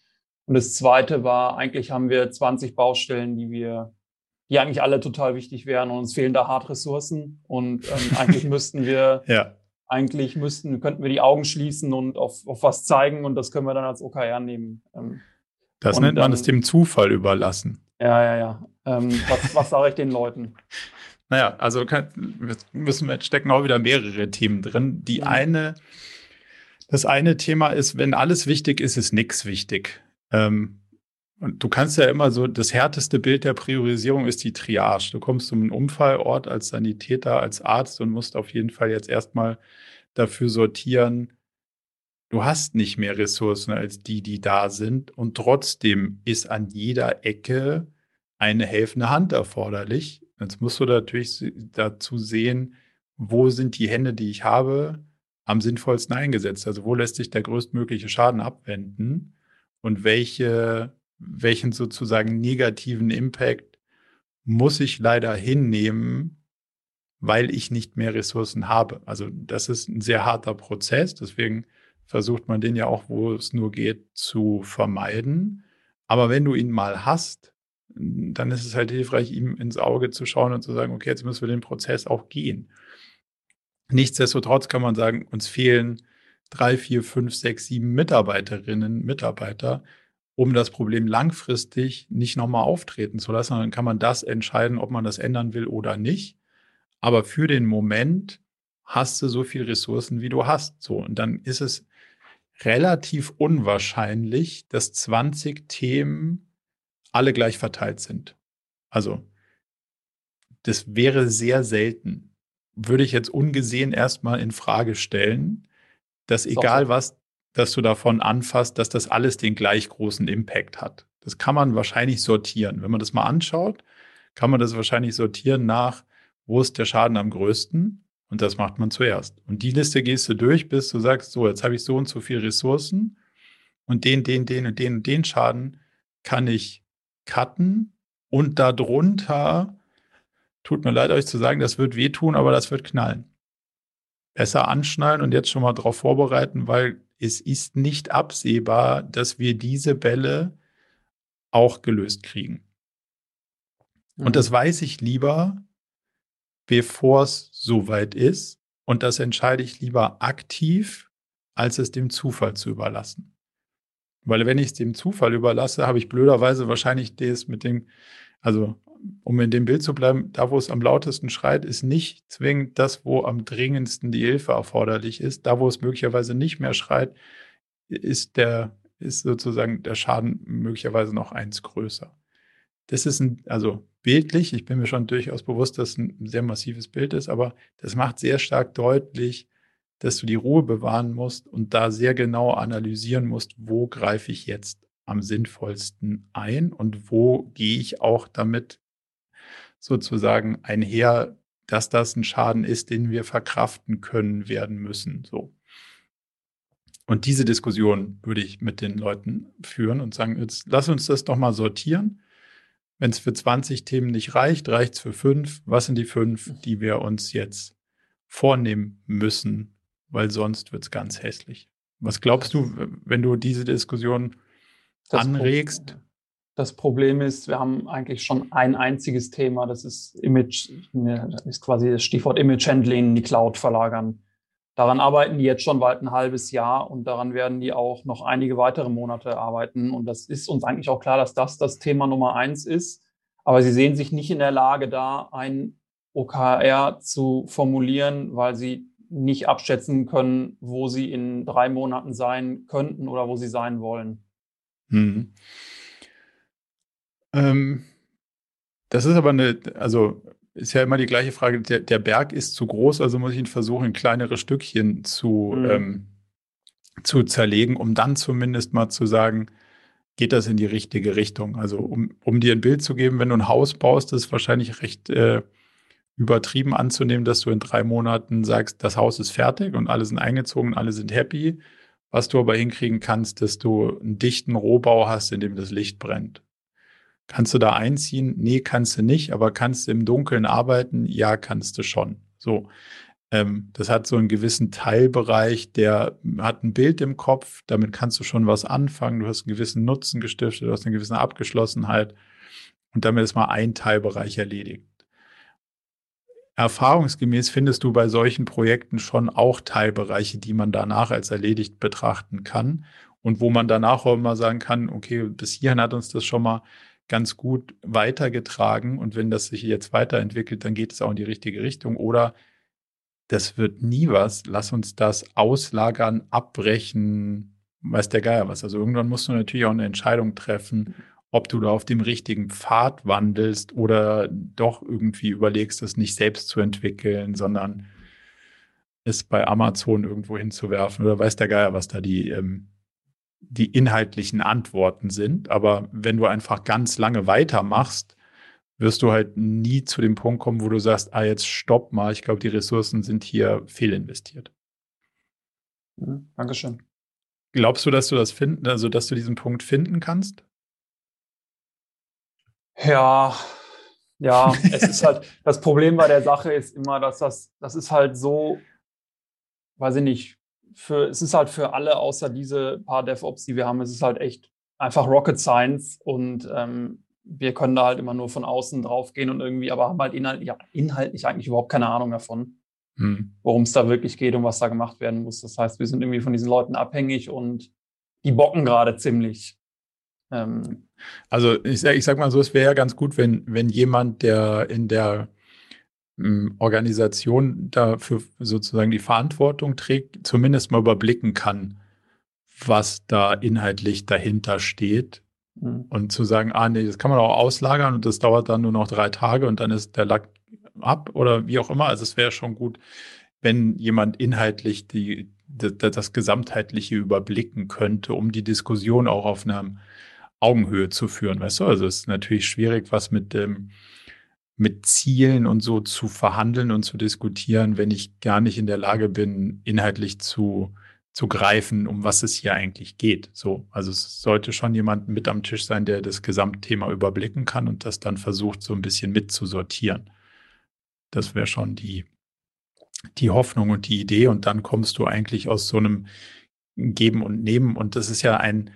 Und das Zweite war, eigentlich haben wir 20 Baustellen, die wir, die eigentlich alle total wichtig wären und uns fehlen da hart Ressourcen und ähm, eigentlich müssten wir, ja. eigentlich müssten, könnten wir die Augen schließen und auf, auf was zeigen und das können wir dann als OKR nehmen. Ähm, das nennt man es dem Zufall überlassen. Ja, ja, ja. Ähm, was, was sage ich den Leuten? Naja, also kann, müssen wir stecken auch wieder mehrere Themen drin. Die mhm. eine, das eine Thema ist, wenn alles wichtig ist, ist nichts wichtig. Ähm, und du kannst ja immer so, das härteste Bild der Priorisierung ist die Triage. Du kommst um einen Unfallort als Sanitäter, als Arzt und musst auf jeden Fall jetzt erstmal dafür sortieren, du hast nicht mehr Ressourcen als die, die da sind. Und trotzdem ist an jeder Ecke eine helfende Hand erforderlich. Jetzt musst du natürlich dazu sehen, wo sind die Hände, die ich habe, am sinnvollsten eingesetzt. Also wo lässt sich der größtmögliche Schaden abwenden und welche, welchen sozusagen negativen Impact muss ich leider hinnehmen, weil ich nicht mehr Ressourcen habe. Also das ist ein sehr harter Prozess. Deswegen versucht man den ja auch, wo es nur geht, zu vermeiden. Aber wenn du ihn mal hast, dann ist es halt hilfreich, ihm ins Auge zu schauen und zu sagen, okay, jetzt müssen wir den Prozess auch gehen. Nichtsdestotrotz kann man sagen, uns fehlen drei, vier, fünf, sechs, sieben Mitarbeiterinnen, Mitarbeiter, um das Problem langfristig nicht nochmal auftreten zu lassen. Dann kann man das entscheiden, ob man das ändern will oder nicht. Aber für den Moment hast du so viele Ressourcen, wie du hast. So. Und dann ist es relativ unwahrscheinlich, dass 20 Themen alle gleich verteilt sind. Also, das wäre sehr selten. Würde ich jetzt ungesehen erstmal in Frage stellen, dass egal was, dass du davon anfasst, dass das alles den gleich großen Impact hat. Das kann man wahrscheinlich sortieren. Wenn man das mal anschaut, kann man das wahrscheinlich sortieren nach, wo ist der Schaden am größten? Und das macht man zuerst. Und die Liste gehst du durch, bis du sagst, so, jetzt habe ich so und so viele Ressourcen und den, den, den und den und den Schaden kann ich cutten und darunter, tut mir leid, euch zu sagen, das wird wehtun, aber das wird knallen. Besser anschnallen und jetzt schon mal darauf vorbereiten, weil es ist nicht absehbar, dass wir diese Bälle auch gelöst kriegen. Mhm. Und das weiß ich lieber, bevor es soweit ist. Und das entscheide ich lieber aktiv, als es dem Zufall zu überlassen. Weil wenn ich es dem Zufall überlasse, habe ich blöderweise wahrscheinlich das mit dem, also um in dem Bild zu bleiben, da wo es am lautesten schreit, ist nicht zwingend das, wo am dringendsten die Hilfe erforderlich ist. Da, wo es möglicherweise nicht mehr schreit, ist der, ist sozusagen der Schaden möglicherweise noch eins größer. Das ist ein, also bildlich, ich bin mir schon durchaus bewusst, dass es ein sehr massives Bild ist, aber das macht sehr stark deutlich, dass du die Ruhe bewahren musst und da sehr genau analysieren musst, wo greife ich jetzt am sinnvollsten ein und wo gehe ich auch damit sozusagen einher, dass das ein Schaden ist, den wir verkraften können werden müssen. So. Und diese Diskussion würde ich mit den Leuten führen und sagen, jetzt lass uns das doch mal sortieren. Wenn es für 20 Themen nicht reicht, reicht es für fünf. Was sind die fünf, die wir uns jetzt vornehmen müssen, weil sonst wird es ganz hässlich. Was glaubst du, wenn du diese Diskussion das anregst? Problem, das Problem ist, wir haben eigentlich schon ein einziges Thema, das ist Image, das ist quasi das Stichwort Image Handling in die Cloud verlagern. Daran arbeiten die jetzt schon bald ein halbes Jahr und daran werden die auch noch einige weitere Monate arbeiten. Und das ist uns eigentlich auch klar, dass das das Thema Nummer eins ist. Aber sie sehen sich nicht in der Lage, da ein OKR zu formulieren, weil sie nicht abschätzen können, wo sie in drei Monaten sein könnten oder wo sie sein wollen. Hm. Ähm, das ist aber eine, also ist ja immer die gleiche Frage, der, der Berg ist zu groß, also muss ich ihn versuchen, in kleinere Stückchen zu, mhm. ähm, zu zerlegen, um dann zumindest mal zu sagen, geht das in die richtige Richtung. Also um, um dir ein Bild zu geben, wenn du ein Haus baust, ist wahrscheinlich recht äh, übertrieben anzunehmen, dass du in drei Monaten sagst, das Haus ist fertig und alle sind eingezogen, alle sind happy. Was du aber hinkriegen kannst, dass du einen dichten Rohbau hast, in dem das Licht brennt. Kannst du da einziehen? Nee, kannst du nicht, aber kannst du im Dunkeln arbeiten? Ja, kannst du schon. So. Ähm, das hat so einen gewissen Teilbereich, der hat ein Bild im Kopf, damit kannst du schon was anfangen. Du hast einen gewissen Nutzen gestiftet, du hast eine gewisse Abgeschlossenheit und damit ist mal ein Teilbereich erledigt erfahrungsgemäß findest du bei solchen Projekten schon auch Teilbereiche, die man danach als erledigt betrachten kann und wo man danach auch immer sagen kann, okay, bis hierhin hat uns das schon mal ganz gut weitergetragen und wenn das sich jetzt weiterentwickelt, dann geht es auch in die richtige Richtung oder das wird nie was, lass uns das auslagern, abbrechen, weiß der Geier was. Also irgendwann musst du natürlich auch eine Entscheidung treffen, ob du da auf dem richtigen Pfad wandelst oder doch irgendwie überlegst, es nicht selbst zu entwickeln, sondern es bei Amazon irgendwo hinzuwerfen oder weiß der Geier, was da die, ähm, die inhaltlichen Antworten sind. Aber wenn du einfach ganz lange weitermachst, wirst du halt nie zu dem Punkt kommen, wo du sagst, ah, jetzt stopp mal, ich glaube, die Ressourcen sind hier fehlinvestiert. Mhm, Dankeschön. Glaubst du, dass du das finden, also dass du diesen Punkt finden kannst? Ja, ja, es ist halt, das Problem bei der Sache ist immer, dass das, das ist halt so, weiß ich nicht, für, es ist halt für alle außer diese paar DevOps, die wir haben, es ist halt echt einfach Rocket Science und ähm, wir können da halt immer nur von außen drauf gehen und irgendwie, aber haben halt inhaltlich, ja, inhaltlich eigentlich überhaupt keine Ahnung davon, hm. worum es da wirklich geht und was da gemacht werden muss. Das heißt, wir sind irgendwie von diesen Leuten abhängig und die bocken gerade ziemlich. Ähm, also ich, ich sag mal so, es wäre ja ganz gut, wenn, wenn jemand, der in der ähm, Organisation dafür sozusagen die Verantwortung trägt, zumindest mal überblicken kann, was da inhaltlich dahinter steht. Mhm. Und zu sagen, ah nee, das kann man auch auslagern und das dauert dann nur noch drei Tage und dann ist der Lack ab oder wie auch immer. Also es wäre schon gut, wenn jemand inhaltlich die, das Gesamtheitliche überblicken könnte, um die Diskussion auch auf einer Augenhöhe zu führen. Weißt du, also es ist natürlich schwierig, was mit dem mit Zielen und so zu verhandeln und zu diskutieren, wenn ich gar nicht in der Lage bin, inhaltlich zu, zu greifen, um was es hier eigentlich geht. So, also es sollte schon jemand mit am Tisch sein, der das Gesamtthema überblicken kann und das dann versucht, so ein bisschen mitzusortieren. Das wäre schon die, die Hoffnung und die Idee. Und dann kommst du eigentlich aus so einem Geben und Nehmen. Und das ist ja ein,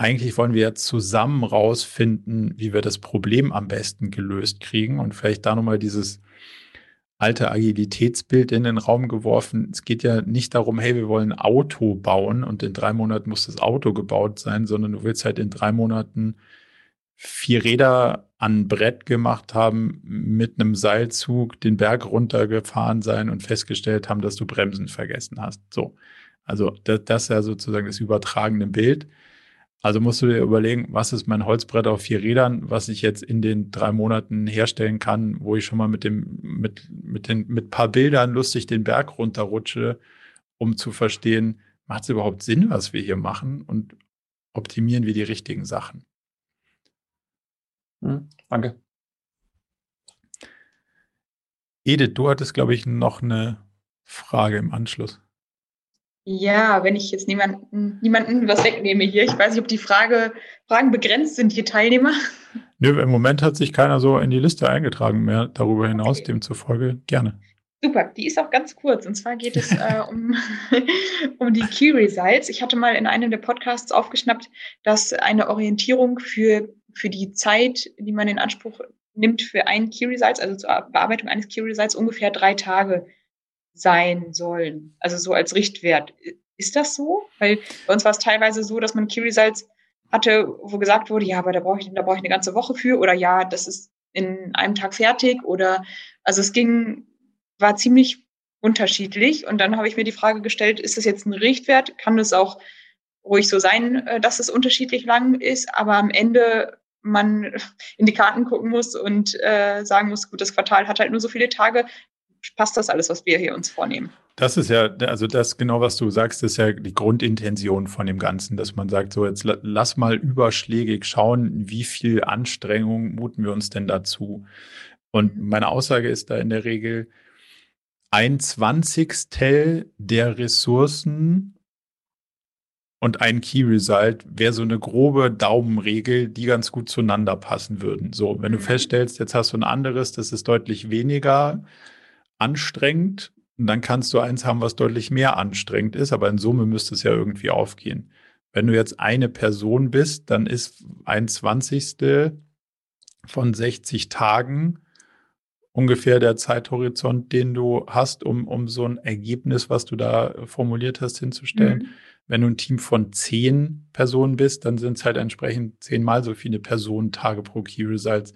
eigentlich wollen wir zusammen rausfinden, wie wir das Problem am besten gelöst kriegen und vielleicht da nochmal dieses alte Agilitätsbild in den Raum geworfen. Es geht ja nicht darum, hey, wir wollen ein Auto bauen und in drei Monaten muss das Auto gebaut sein, sondern du willst halt in drei Monaten vier Räder an Brett gemacht haben, mit einem Seilzug den Berg runtergefahren sein und festgestellt haben, dass du Bremsen vergessen hast. So. Also das, das ist ja sozusagen das übertragene Bild. Also musst du dir überlegen, was ist mein Holzbrett auf vier Rädern, was ich jetzt in den drei Monaten herstellen kann, wo ich schon mal mit dem, mit, mit den, mit paar Bildern lustig den Berg runterrutsche, um zu verstehen, macht es überhaupt Sinn, was wir hier machen und optimieren wir die richtigen Sachen. Hm, danke. Edith, du hattest, glaube ich, noch eine Frage im Anschluss. Ja, wenn ich jetzt niemanden, niemanden was wegnehme hier. Ich weiß nicht, ob die Frage, Fragen begrenzt sind, die Teilnehmer. Nö, im Moment hat sich keiner so in die Liste eingetragen mehr. Darüber hinaus, okay. demzufolge gerne. Super, die ist auch ganz kurz. Und zwar geht es äh, um, um die Key Results. Ich hatte mal in einem der Podcasts aufgeschnappt, dass eine Orientierung für, für die Zeit, die man in Anspruch nimmt für ein Key Results, also zur Bearbeitung eines Key Results, ungefähr drei Tage sein sollen. Also so als Richtwert. Ist das so? Weil bei uns war es teilweise so, dass man Key Results hatte, wo gesagt wurde, ja, aber da brauche ich, da ich eine ganze Woche für oder ja, das ist in einem Tag fertig oder also es ging, war ziemlich unterschiedlich und dann habe ich mir die Frage gestellt, ist das jetzt ein Richtwert? Kann es auch ruhig so sein, äh, dass es unterschiedlich lang ist, aber am Ende man in die Karten gucken muss und äh, sagen muss, gut, das Quartal hat halt nur so viele Tage passt das alles, was wir hier uns vornehmen. Das ist ja, also das genau, was du sagst, ist ja die Grundintention von dem Ganzen, dass man sagt, so jetzt lass mal überschlägig schauen, wie viel Anstrengung muten wir uns denn dazu. Und meine Aussage ist da in der Regel, ein Zwanzigstel der Ressourcen und ein Key Result wäre so eine grobe Daumenregel, die ganz gut zueinander passen würden. So, wenn du mhm. feststellst, jetzt hast du ein anderes, das ist deutlich weniger anstrengend. Und dann kannst du eins haben, was deutlich mehr anstrengend ist, aber in Summe müsste es ja irgendwie aufgehen. Wenn du jetzt eine Person bist, dann ist ein Zwanzigstel von 60 Tagen ungefähr der Zeithorizont, den du hast, um, um so ein Ergebnis, was du da formuliert hast, hinzustellen. Mhm. Wenn du ein Team von zehn Personen bist, dann sind es halt entsprechend zehnmal so viele Personentage pro Key Results.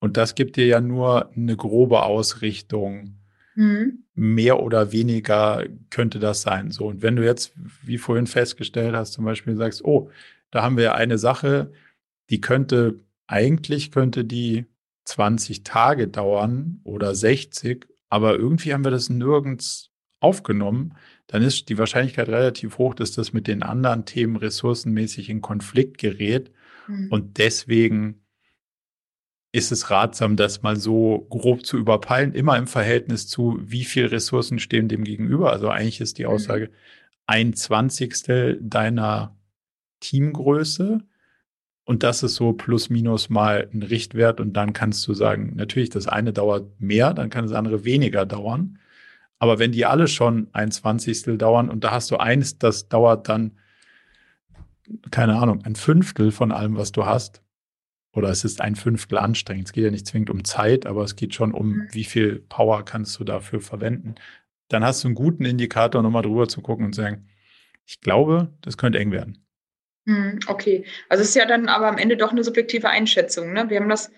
Und das gibt dir ja nur eine grobe Ausrichtung. Mhm. Mehr oder weniger könnte das sein. So. Und wenn du jetzt, wie vorhin festgestellt hast, zum Beispiel sagst, oh, da haben wir eine Sache, die könnte, eigentlich könnte die 20 Tage dauern oder 60, aber irgendwie haben wir das nirgends aufgenommen, dann ist die Wahrscheinlichkeit relativ hoch, dass das mit den anderen Themen ressourcenmäßig in Konflikt gerät mhm. und deswegen ist es ratsam, das mal so grob zu überpeilen, immer im Verhältnis zu, wie viel Ressourcen stehen dem gegenüber. Also eigentlich ist die mhm. Aussage ein Zwanzigstel deiner Teamgröße. Und das ist so plus minus mal ein Richtwert. Und dann kannst du sagen, natürlich, das eine dauert mehr, dann kann das andere weniger dauern. Aber wenn die alle schon ein Zwanzigstel dauern und da hast du eins, das dauert dann, keine Ahnung, ein Fünftel von allem, was du hast, oder es ist ein Fünftel anstrengend. Es geht ja nicht zwingend um Zeit, aber es geht schon um, mhm. wie viel Power kannst du dafür verwenden. Dann hast du einen guten Indikator, nochmal drüber zu gucken und zu sagen, ich glaube, das könnte eng werden. Hm, okay, also es ist ja dann aber am Ende doch eine subjektive Einschätzung. Ne? Wir haben das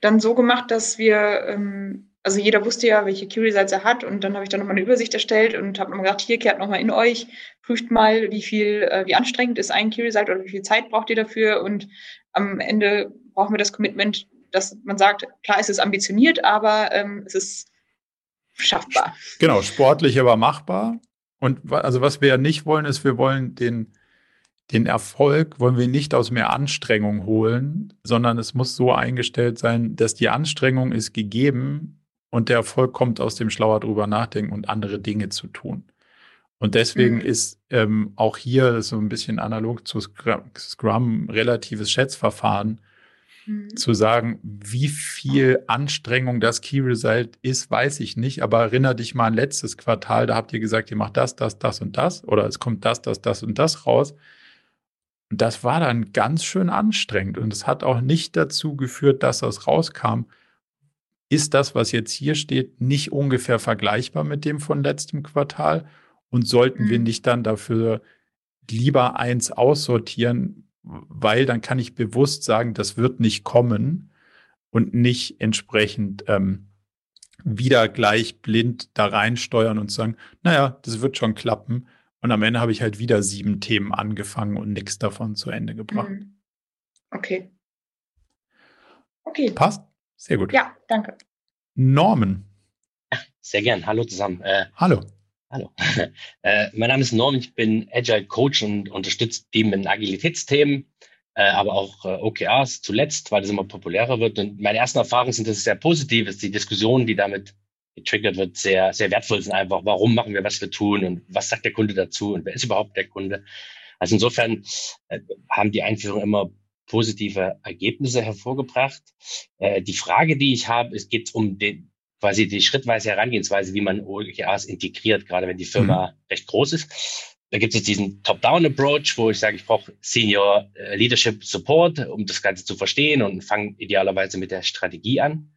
dann so gemacht, dass wir, ähm, also jeder wusste ja, welche Query-Sites er hat und dann habe ich dann nochmal eine Übersicht erstellt und habe nochmal gesagt, hier kehrt nochmal in euch, prüft mal, wie viel, äh, wie anstrengend ist ein Query-Site oder wie viel Zeit braucht ihr dafür und am Ende brauchen wir das Commitment, dass man sagt, klar, es ist ambitioniert, aber ähm, es ist schaffbar. Genau, sportlich, aber machbar. Und also was wir ja nicht wollen, ist, wir wollen den, den Erfolg, wollen wir nicht aus mehr Anstrengung holen, sondern es muss so eingestellt sein, dass die Anstrengung ist gegeben und der Erfolg kommt aus dem schlauer drüber nachdenken und andere Dinge zu tun. Und deswegen mhm. ist ähm, auch hier so ein bisschen analog zu Scrum, Scrum relatives Schätzverfahren mhm. zu sagen, wie viel Anstrengung das Key Result ist, weiß ich nicht. Aber erinnere dich mal an letztes Quartal, da habt ihr gesagt, ihr macht das, das, das und das oder es kommt das, das, das und das raus. Und das war dann ganz schön anstrengend und es hat auch nicht dazu geführt, dass das rauskam. Ist das, was jetzt hier steht, nicht ungefähr vergleichbar mit dem von letztem Quartal? Und sollten mhm. wir nicht dann dafür lieber eins aussortieren, weil dann kann ich bewusst sagen, das wird nicht kommen und nicht entsprechend ähm, wieder gleich blind da reinsteuern und sagen, naja, das wird schon klappen. Und am Ende habe ich halt wieder sieben Themen angefangen und nichts davon zu Ende gebracht. Mhm. Okay. Okay. Passt? Sehr gut. Ja, danke. Norman. Sehr gern. Hallo zusammen. Äh, Hallo. Hallo. Äh, mein Name ist Norm, ich bin Agile Coach und unterstütze Team in Agilitätsthemen, äh, aber auch äh, OKRs zuletzt, weil das immer populärer wird. Und meine ersten Erfahrungen sind, dass es sehr positiv ist. Die Diskussion, die damit getriggert wird, sehr, sehr wertvoll sind einfach. Warum machen wir, was wir tun und was sagt der Kunde dazu und wer ist überhaupt der Kunde? Also insofern äh, haben die Einführungen immer positive Ergebnisse hervorgebracht. Äh, die Frage, die ich habe, es geht um den, quasi die schrittweise Herangehensweise, wie man OKRs integriert, gerade wenn die Firma mhm. recht groß ist. Da gibt es jetzt diesen Top-Down-Approach, wo ich sage, ich brauche Senior äh, Leadership Support, um das Ganze zu verstehen und fange idealerweise mit der Strategie an.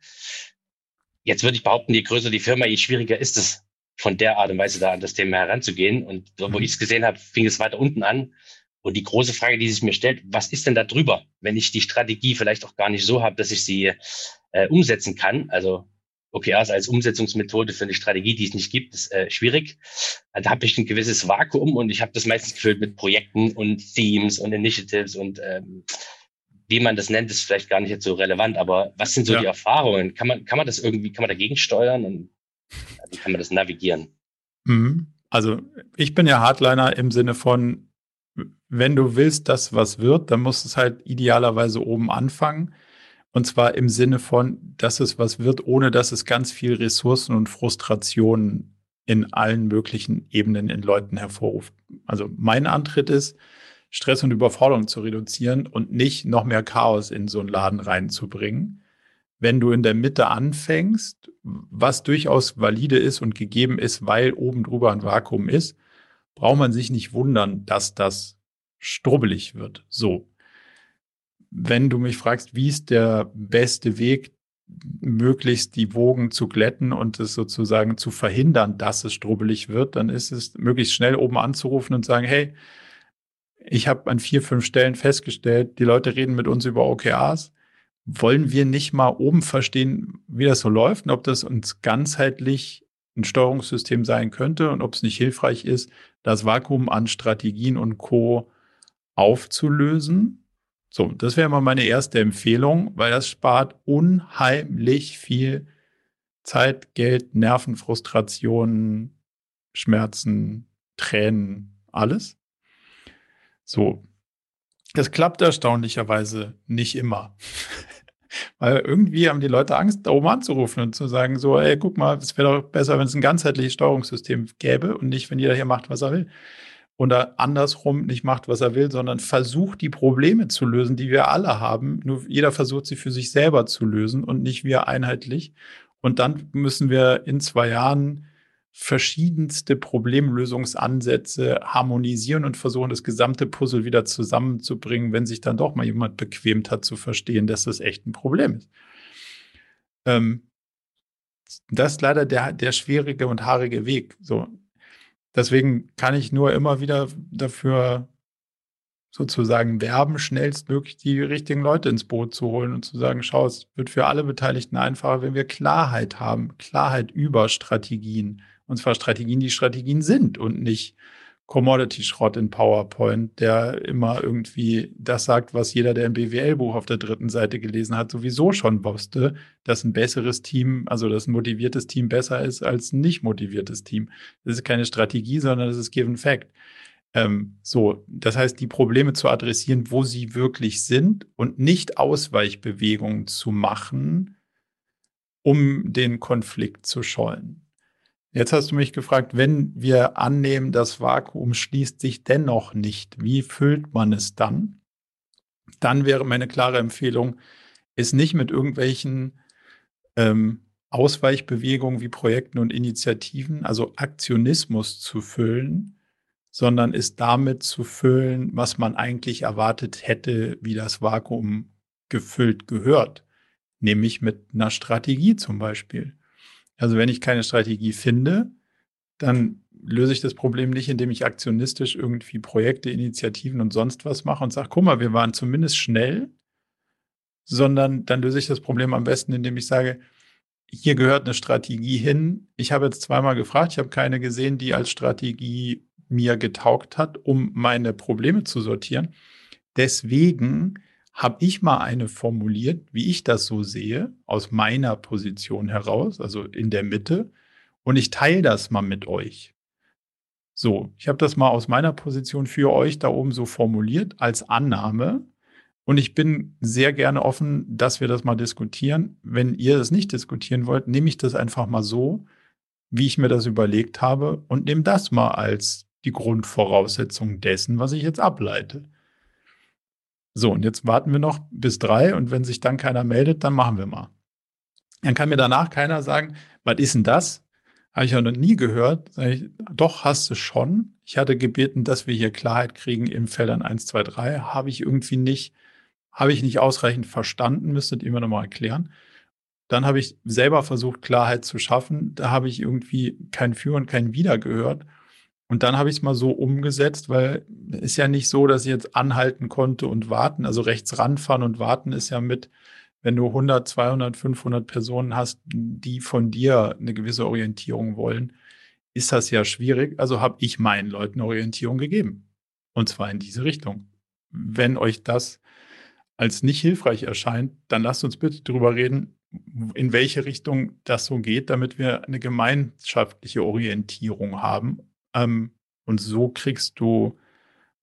Jetzt würde ich behaupten, je größer die Firma, je schwieriger ist es, von der Art und Weise da an das Thema heranzugehen. Und wo mhm. ich es gesehen habe, fing es weiter unten an. Und die große Frage, die sich mir stellt, was ist denn da drüber, wenn ich die Strategie vielleicht auch gar nicht so habe, dass ich sie äh, umsetzen kann? Also OKRs als Umsetzungsmethode für eine Strategie, die es nicht gibt, ist äh, schwierig. Da habe ich ein gewisses Vakuum und ich habe das meistens gefüllt mit Projekten und Themes und Initiatives und ähm, wie man das nennt, ist vielleicht gar nicht jetzt so relevant. Aber was sind so ja. die Erfahrungen? Kann man, kann man das irgendwie, kann man dagegen steuern und wie kann man das navigieren? Mhm. Also ich bin ja Hardliner im Sinne von, wenn du willst, dass was wird, dann muss es halt idealerweise oben anfangen. Und zwar im Sinne von, dass es was wird, ohne dass es ganz viel Ressourcen und Frustrationen in allen möglichen Ebenen in Leuten hervorruft. Also mein Antritt ist, Stress und Überforderung zu reduzieren und nicht noch mehr Chaos in so einen Laden reinzubringen. Wenn du in der Mitte anfängst, was durchaus valide ist und gegeben ist, weil oben drüber ein Vakuum ist, braucht man sich nicht wundern, dass das strubbelig wird. So wenn du mich fragst, wie ist der beste Weg, möglichst die Wogen zu glätten und es sozusagen zu verhindern, dass es strubbelig wird, dann ist es möglichst schnell oben anzurufen und sagen, hey, ich habe an vier, fünf Stellen festgestellt, die Leute reden mit uns über OKRs. Wollen wir nicht mal oben verstehen, wie das so läuft und ob das uns ganzheitlich ein Steuerungssystem sein könnte und ob es nicht hilfreich ist, das Vakuum an Strategien und Co. aufzulösen so, das wäre mal meine erste Empfehlung, weil das spart unheimlich viel Zeit, Geld, Nerven, Frustrationen, Schmerzen, Tränen, alles. So, das klappt erstaunlicherweise nicht immer. Weil irgendwie haben die Leute Angst, da oben anzurufen und zu sagen, so, ey, guck mal, es wäre doch besser, wenn es ein ganzheitliches Steuerungssystem gäbe und nicht, wenn jeder hier macht, was er will oder andersrum nicht macht, was er will, sondern versucht, die Probleme zu lösen, die wir alle haben. Nur jeder versucht, sie für sich selber zu lösen und nicht wir einheitlich. Und dann müssen wir in zwei Jahren verschiedenste Problemlösungsansätze harmonisieren und versuchen, das gesamte Puzzle wieder zusammenzubringen, wenn sich dann doch mal jemand bequemt hat zu verstehen, dass das echt ein Problem ist. Ähm, das ist leider der, der schwierige und haarige Weg. So, Deswegen kann ich nur immer wieder dafür sozusagen werben, schnellstmöglich die richtigen Leute ins Boot zu holen und zu sagen, schau, es wird für alle Beteiligten einfacher, wenn wir Klarheit haben, Klarheit über Strategien. Und zwar Strategien, die Strategien sind und nicht Commodity-Schrott in PowerPoint, der immer irgendwie das sagt, was jeder, der ein BWL-Buch auf der dritten Seite gelesen hat, sowieso schon wusste, dass ein besseres Team, also dass ein motiviertes Team besser ist als ein nicht motiviertes Team. Das ist keine Strategie, sondern das ist Given Fact. Ähm, so, das heißt, die Probleme zu adressieren, wo sie wirklich sind und nicht Ausweichbewegungen zu machen, um den Konflikt zu schollen. Jetzt hast du mich gefragt, wenn wir annehmen, das Vakuum schließt sich dennoch nicht, wie füllt man es dann? Dann wäre meine klare Empfehlung, es nicht mit irgendwelchen ähm, Ausweichbewegungen wie Projekten und Initiativen, also Aktionismus zu füllen, sondern es damit zu füllen, was man eigentlich erwartet hätte, wie das Vakuum gefüllt gehört, nämlich mit einer Strategie zum Beispiel. Also wenn ich keine Strategie finde, dann löse ich das Problem nicht, indem ich aktionistisch irgendwie Projekte, Initiativen und sonst was mache und sage, guck mal, wir waren zumindest schnell, sondern dann löse ich das Problem am besten, indem ich sage, hier gehört eine Strategie hin. Ich habe jetzt zweimal gefragt, ich habe keine gesehen, die als Strategie mir getaugt hat, um meine Probleme zu sortieren. Deswegen habe ich mal eine formuliert, wie ich das so sehe, aus meiner Position heraus, also in der Mitte. Und ich teile das mal mit euch. So, ich habe das mal aus meiner Position für euch da oben so formuliert als Annahme. Und ich bin sehr gerne offen, dass wir das mal diskutieren. Wenn ihr das nicht diskutieren wollt, nehme ich das einfach mal so, wie ich mir das überlegt habe und nehme das mal als die Grundvoraussetzung dessen, was ich jetzt ableite. So, und jetzt warten wir noch bis drei und wenn sich dann keiner meldet, dann machen wir mal. Dann kann mir danach keiner sagen, was ist denn das? Habe ich ja noch nie gehört. Ich, doch, hast du schon. Ich hatte gebeten, dass wir hier Klarheit kriegen in Feldern 1, 2, 3. Habe ich irgendwie nicht, habe ich nicht ausreichend verstanden, müsstet ihr mir nochmal erklären. Dann habe ich selber versucht, Klarheit zu schaffen. Da habe ich irgendwie kein Für und kein Wider gehört. Und dann habe ich es mal so umgesetzt, weil es ist ja nicht so, dass ich jetzt anhalten konnte und warten. Also rechts ranfahren und warten ist ja mit, wenn du 100, 200, 500 Personen hast, die von dir eine gewisse Orientierung wollen, ist das ja schwierig. Also habe ich meinen Leuten Orientierung gegeben. Und zwar in diese Richtung. Wenn euch das als nicht hilfreich erscheint, dann lasst uns bitte darüber reden, in welche Richtung das so geht, damit wir eine gemeinschaftliche Orientierung haben ähm, und so kriegst du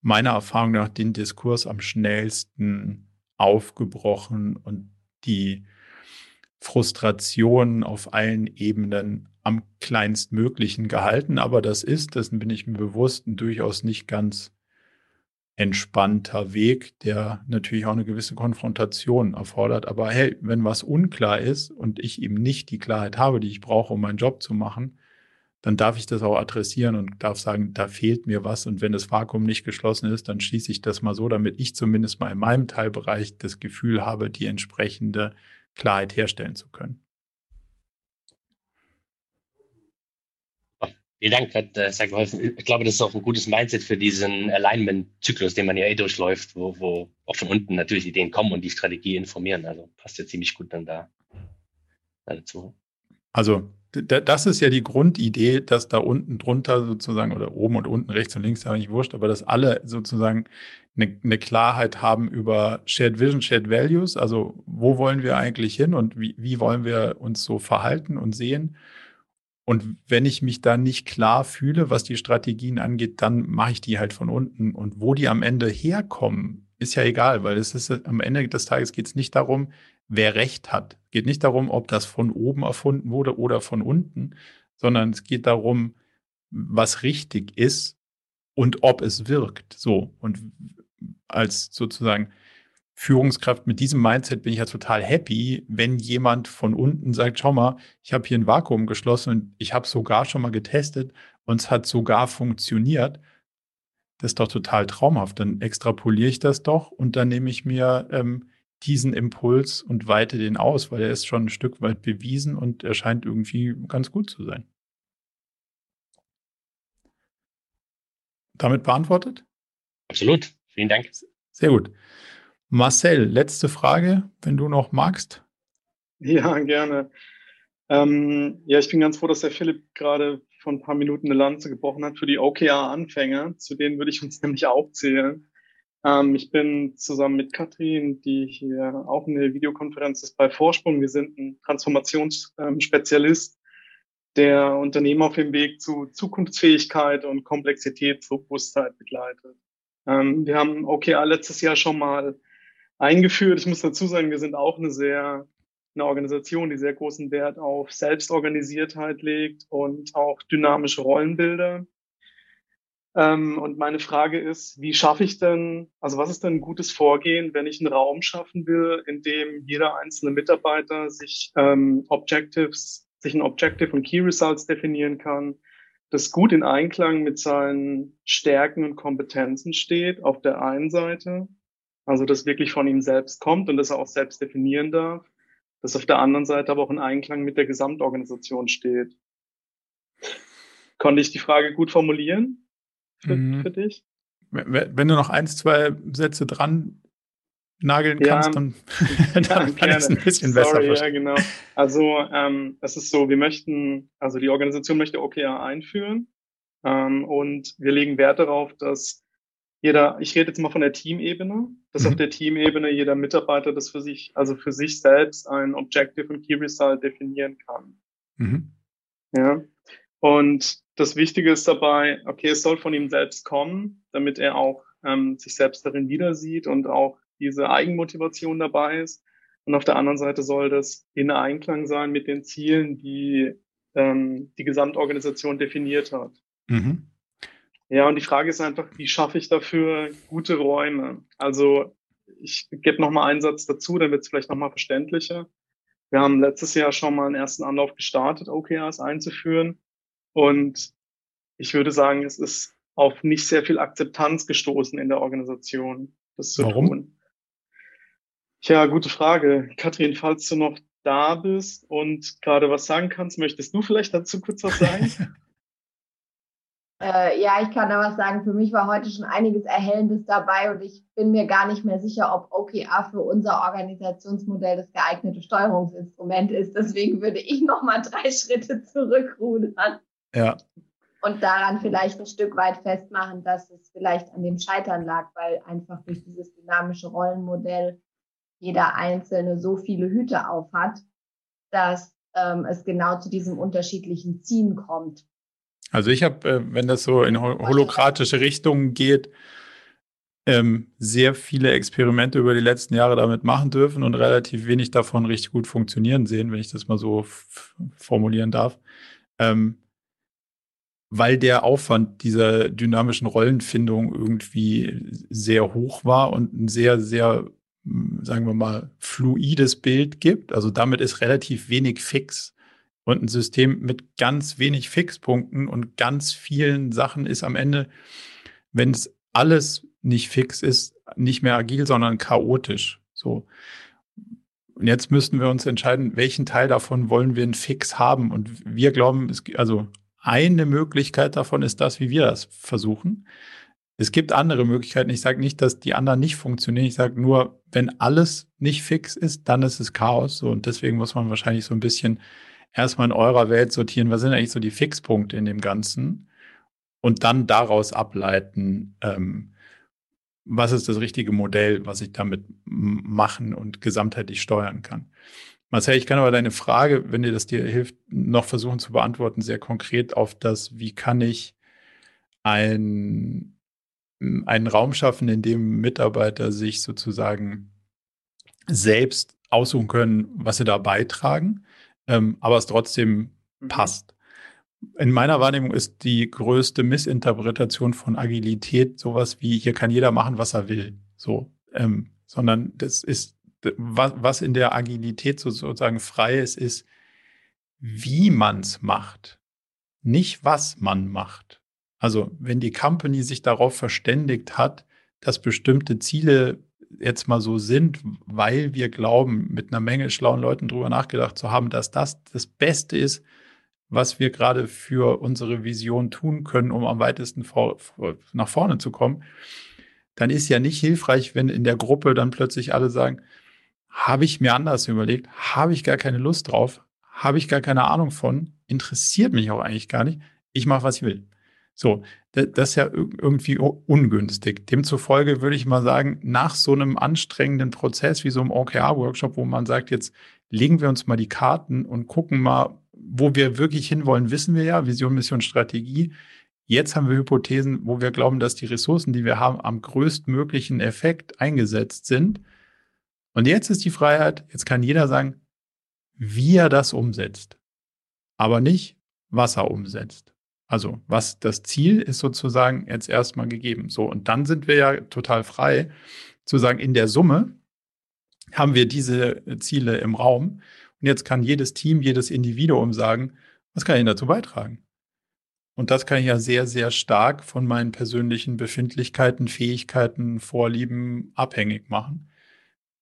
meiner Erfahrung nach den Diskurs am schnellsten aufgebrochen und die Frustration auf allen Ebenen am kleinstmöglichen gehalten. Aber das ist, dessen bin ich mir bewusst, ein durchaus nicht ganz entspannter Weg, der natürlich auch eine gewisse Konfrontation erfordert. Aber hey, wenn was unklar ist und ich eben nicht die Klarheit habe, die ich brauche, um meinen Job zu machen, dann darf ich das auch adressieren und darf sagen, da fehlt mir was. Und wenn das Vakuum nicht geschlossen ist, dann schließe ich das mal so, damit ich zumindest mal in meinem Teilbereich das Gefühl habe, die entsprechende Klarheit herstellen zu können. Vielen Dank, hat äh, sehr geholfen. Ich glaube, das ist auch ein gutes Mindset für diesen Alignment-Zyklus, den man ja eh durchläuft, wo, wo auch von unten natürlich Ideen kommen und die Strategie informieren. Also passt ja ziemlich gut dann da, da dazu. Also das ist ja die Grundidee, dass da unten drunter sozusagen oder oben und unten, rechts und links, ja nicht wurscht, aber dass alle sozusagen eine, eine, Klarheit haben über Shared Vision, Shared Values, also wo wollen wir eigentlich hin und wie, wie wollen wir uns so verhalten und sehen. Und wenn ich mich da nicht klar fühle, was die Strategien angeht, dann mache ich die halt von unten. Und wo die am Ende herkommen, ist ja egal, weil es ist am Ende des Tages geht es nicht darum, wer Recht hat. Es geht nicht darum, ob das von oben erfunden wurde oder von unten, sondern es geht darum, was richtig ist und ob es wirkt. So. Und als sozusagen Führungskraft mit diesem Mindset bin ich ja total happy, wenn jemand von unten sagt, schau mal, ich habe hier ein Vakuum geschlossen und ich habe sogar schon mal getestet und es hat sogar funktioniert. Das ist doch total traumhaft. Dann extrapoliere ich das doch und dann nehme ich mir ähm, diesen Impuls und weite den aus, weil er ist schon ein Stück weit bewiesen und er scheint irgendwie ganz gut zu sein. Damit beantwortet? Absolut. Vielen Dank. Sehr gut. Marcel, letzte Frage, wenn du noch magst. Ja, gerne. Ähm, ja, ich bin ganz froh, dass der Philipp gerade vor ein paar Minuten eine Lanze gebrochen hat für die OKR-Anfänger. Zu denen würde ich uns nämlich auch zählen. Ähm, ich bin zusammen mit Katrin, die hier auch in der Videokonferenz ist bei Vorsprung. Wir sind ein Transformationsspezialist, der Unternehmen auf dem Weg zu Zukunftsfähigkeit und Komplexitätsrobustheit begleitet. Ähm, wir haben OKR letztes Jahr schon mal eingeführt. Ich muss dazu sagen, wir sind auch eine sehr eine Organisation, die sehr großen Wert auf Selbstorganisiertheit legt und auch dynamische Rollenbilder. Ähm, und meine Frage ist, wie schaffe ich denn, also was ist denn ein gutes Vorgehen, wenn ich einen Raum schaffen will, in dem jeder einzelne Mitarbeiter sich ähm, Objectives, sich ein Objective und Key Results definieren kann, das gut in Einklang mit seinen Stärken und Kompetenzen steht, auf der einen Seite, also das wirklich von ihm selbst kommt und das er auch selbst definieren darf, das auf der anderen Seite aber auch in Einklang mit der Gesamtorganisation steht. Konnte ich die Frage gut formulieren? Für, mhm. für dich. Wenn du noch eins, zwei Sätze dran nageln kannst, ja, dann, dann kann ich es ein bisschen Sorry, besser verstehen. Ja, genau. Also ähm, es ist so, wir möchten, also die Organisation möchte OKR einführen ähm, und wir legen Wert darauf, dass jeder, ich rede jetzt mal von der Teamebene, dass mhm. auf der Teamebene jeder Mitarbeiter das für sich, also für sich selbst ein Objective und Key Result definieren kann. Mhm. Ja. Und das Wichtige ist dabei, okay, es soll von ihm selbst kommen, damit er auch ähm, sich selbst darin wieder sieht und auch diese Eigenmotivation dabei ist. Und auf der anderen Seite soll das in Einklang sein mit den Zielen, die ähm, die Gesamtorganisation definiert hat. Mhm. Ja, und die Frage ist einfach, wie schaffe ich dafür gute Räume? Also ich gebe noch mal einen Satz dazu, dann wird es vielleicht noch mal verständlicher. Wir haben letztes Jahr schon mal einen ersten Anlauf gestartet, OKRs einzuführen. Und ich würde sagen, es ist auf nicht sehr viel Akzeptanz gestoßen in der Organisation, das zu Warum? tun. Tja, gute Frage. Kathrin, falls du noch da bist und gerade was sagen kannst, möchtest du vielleicht dazu kurz was sagen? äh, ja, ich kann da was sagen. Für mich war heute schon einiges Erhellendes dabei und ich bin mir gar nicht mehr sicher, ob OKR für unser Organisationsmodell das geeignete Steuerungsinstrument ist. Deswegen würde ich noch mal drei Schritte zurückrudern. Ja. Und daran vielleicht ein Stück weit festmachen, dass es vielleicht an dem Scheitern lag, weil einfach durch dieses dynamische Rollenmodell jeder Einzelne so viele Hüte auf hat, dass ähm, es genau zu diesem unterschiedlichen Ziehen kommt. Also ich habe, äh, wenn das so in holokratische Richtungen geht, ähm, sehr viele Experimente über die letzten Jahre damit machen dürfen und relativ wenig davon richtig gut funktionieren sehen, wenn ich das mal so formulieren darf. Ähm, weil der Aufwand dieser dynamischen Rollenfindung irgendwie sehr hoch war und ein sehr, sehr, hm, sagen wir mal, fluides Bild gibt. Also damit ist relativ wenig fix. Und ein System mit ganz wenig Fixpunkten und ganz vielen Sachen ist am Ende, wenn es alles nicht fix ist, nicht mehr agil, sondern chaotisch. So. Und jetzt müssten wir uns entscheiden, welchen Teil davon wollen wir einen Fix haben. Und wir glauben, es, also eine Möglichkeit davon ist das, wie wir das versuchen. Es gibt andere Möglichkeiten. Ich sage nicht, dass die anderen nicht funktionieren. Ich sage nur, wenn alles nicht fix ist, dann ist es Chaos. So, und deswegen muss man wahrscheinlich so ein bisschen erstmal in eurer Welt sortieren, was sind eigentlich so die Fixpunkte in dem Ganzen und dann daraus ableiten, ähm, was ist das richtige Modell, was ich damit machen und gesamtheitlich steuern kann. Marcel, ich kann aber deine Frage, wenn dir das dir hilft, noch versuchen zu beantworten, sehr konkret auf das, wie kann ich ein, einen Raum schaffen, in dem Mitarbeiter sich sozusagen selbst aussuchen können, was sie da beitragen, ähm, aber es trotzdem mhm. passt. In meiner Wahrnehmung ist die größte Missinterpretation von Agilität sowas wie, hier kann jeder machen, was er will. So, ähm, sondern das ist was, was in der Agilität sozusagen frei ist, ist, wie man es macht, nicht was man macht. Also wenn die Company sich darauf verständigt hat, dass bestimmte Ziele jetzt mal so sind, weil wir glauben, mit einer Menge schlauen Leuten drüber nachgedacht zu haben, dass das das Beste ist, was wir gerade für unsere Vision tun können, um am weitesten vor, nach vorne zu kommen, dann ist ja nicht hilfreich, wenn in der Gruppe dann plötzlich alle sagen, habe ich mir anders überlegt, habe ich gar keine Lust drauf, habe ich gar keine Ahnung von, interessiert mich auch eigentlich gar nicht. Ich mache, was ich will. So, das ist ja irgendwie ungünstig. Demzufolge würde ich mal sagen, nach so einem anstrengenden Prozess wie so einem OKR-Workshop, wo man sagt, jetzt legen wir uns mal die Karten und gucken mal, wo wir wirklich hinwollen, wissen wir ja, Vision, Mission, Strategie. Jetzt haben wir Hypothesen, wo wir glauben, dass die Ressourcen, die wir haben, am größtmöglichen Effekt eingesetzt sind. Und jetzt ist die Freiheit, jetzt kann jeder sagen, wie er das umsetzt, aber nicht, was er umsetzt. Also, was das Ziel ist sozusagen jetzt erstmal gegeben. So, und dann sind wir ja total frei zu sagen, in der Summe haben wir diese Ziele im Raum. Und jetzt kann jedes Team, jedes Individuum sagen, was kann ich dazu beitragen? Und das kann ich ja sehr, sehr stark von meinen persönlichen Befindlichkeiten, Fähigkeiten, Vorlieben abhängig machen.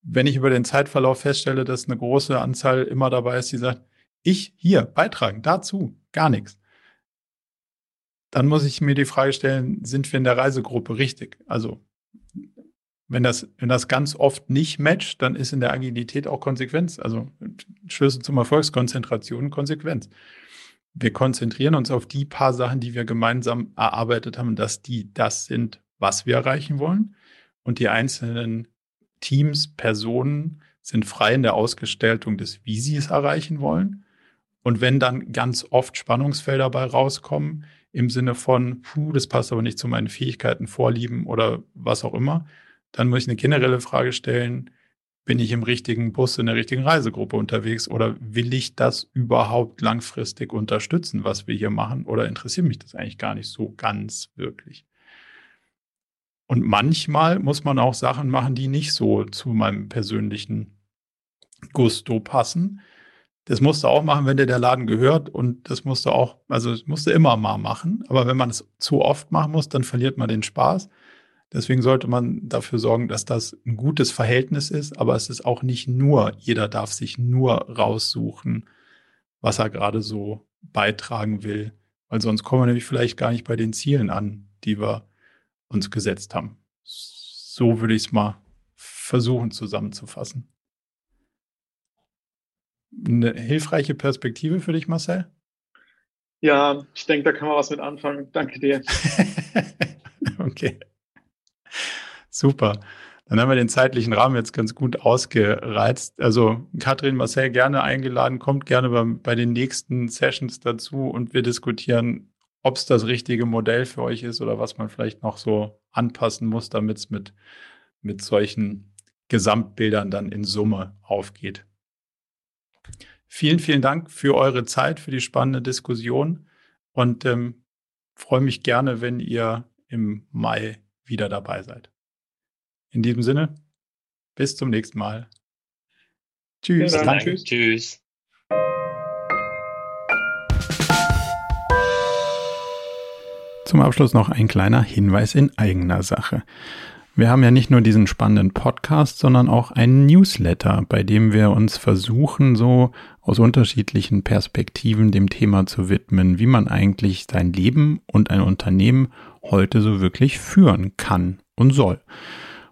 Wenn ich über den Zeitverlauf feststelle, dass eine große Anzahl immer dabei ist, die sagt, ich hier beitragen, dazu, gar nichts. Dann muss ich mir die Frage stellen, sind wir in der Reisegruppe richtig? Also, wenn das, wenn das ganz oft nicht matcht, dann ist in der Agilität auch Konsequenz. Also Schlüssel zum Erfolgskonzentration Konsequenz wir konzentrieren uns auf die paar Sachen, die wir gemeinsam erarbeitet haben, dass die das sind, was wir erreichen wollen. Und die einzelnen Teams, Personen sind frei in der Ausgestaltung des, wie sie es erreichen wollen. Und wenn dann ganz oft Spannungsfelder dabei rauskommen, im Sinne von, puh, das passt aber nicht zu meinen Fähigkeiten, Vorlieben oder was auch immer, dann muss ich eine generelle Frage stellen, bin ich im richtigen Bus, in der richtigen Reisegruppe unterwegs oder will ich das überhaupt langfristig unterstützen, was wir hier machen oder interessiert mich das eigentlich gar nicht so ganz wirklich? Und manchmal muss man auch Sachen machen, die nicht so zu meinem persönlichen Gusto passen. Das musst du auch machen, wenn dir der Laden gehört und das musst du auch, also das musst du immer mal machen. Aber wenn man es zu oft machen muss, dann verliert man den Spaß. Deswegen sollte man dafür sorgen, dass das ein gutes Verhältnis ist, aber es ist auch nicht nur, jeder darf sich nur raussuchen, was er gerade so beitragen will, weil sonst kommen wir nämlich vielleicht gar nicht bei den Zielen an, die wir uns gesetzt haben. So würde ich es mal versuchen zusammenzufassen. Eine hilfreiche Perspektive für dich, Marcel? Ja, ich denke, da kann man was mit anfangen. Danke dir. okay. Super. Dann haben wir den zeitlichen Rahmen jetzt ganz gut ausgereizt. Also Katrin, Marcel gerne eingeladen, kommt gerne bei, bei den nächsten Sessions dazu und wir diskutieren, ob es das richtige Modell für euch ist oder was man vielleicht noch so anpassen muss, damit es mit, mit solchen Gesamtbildern dann in Summe aufgeht. Vielen, vielen Dank für eure Zeit, für die spannende Diskussion und ähm, freue mich gerne, wenn ihr im Mai wieder dabei seid. In diesem Sinne, bis zum nächsten Mal. Tschüss. Tschüss. Zum Abschluss noch ein kleiner Hinweis in eigener Sache. Wir haben ja nicht nur diesen spannenden Podcast, sondern auch einen Newsletter, bei dem wir uns versuchen, so aus unterschiedlichen Perspektiven dem Thema zu widmen, wie man eigentlich sein Leben und ein Unternehmen heute so wirklich führen kann und soll.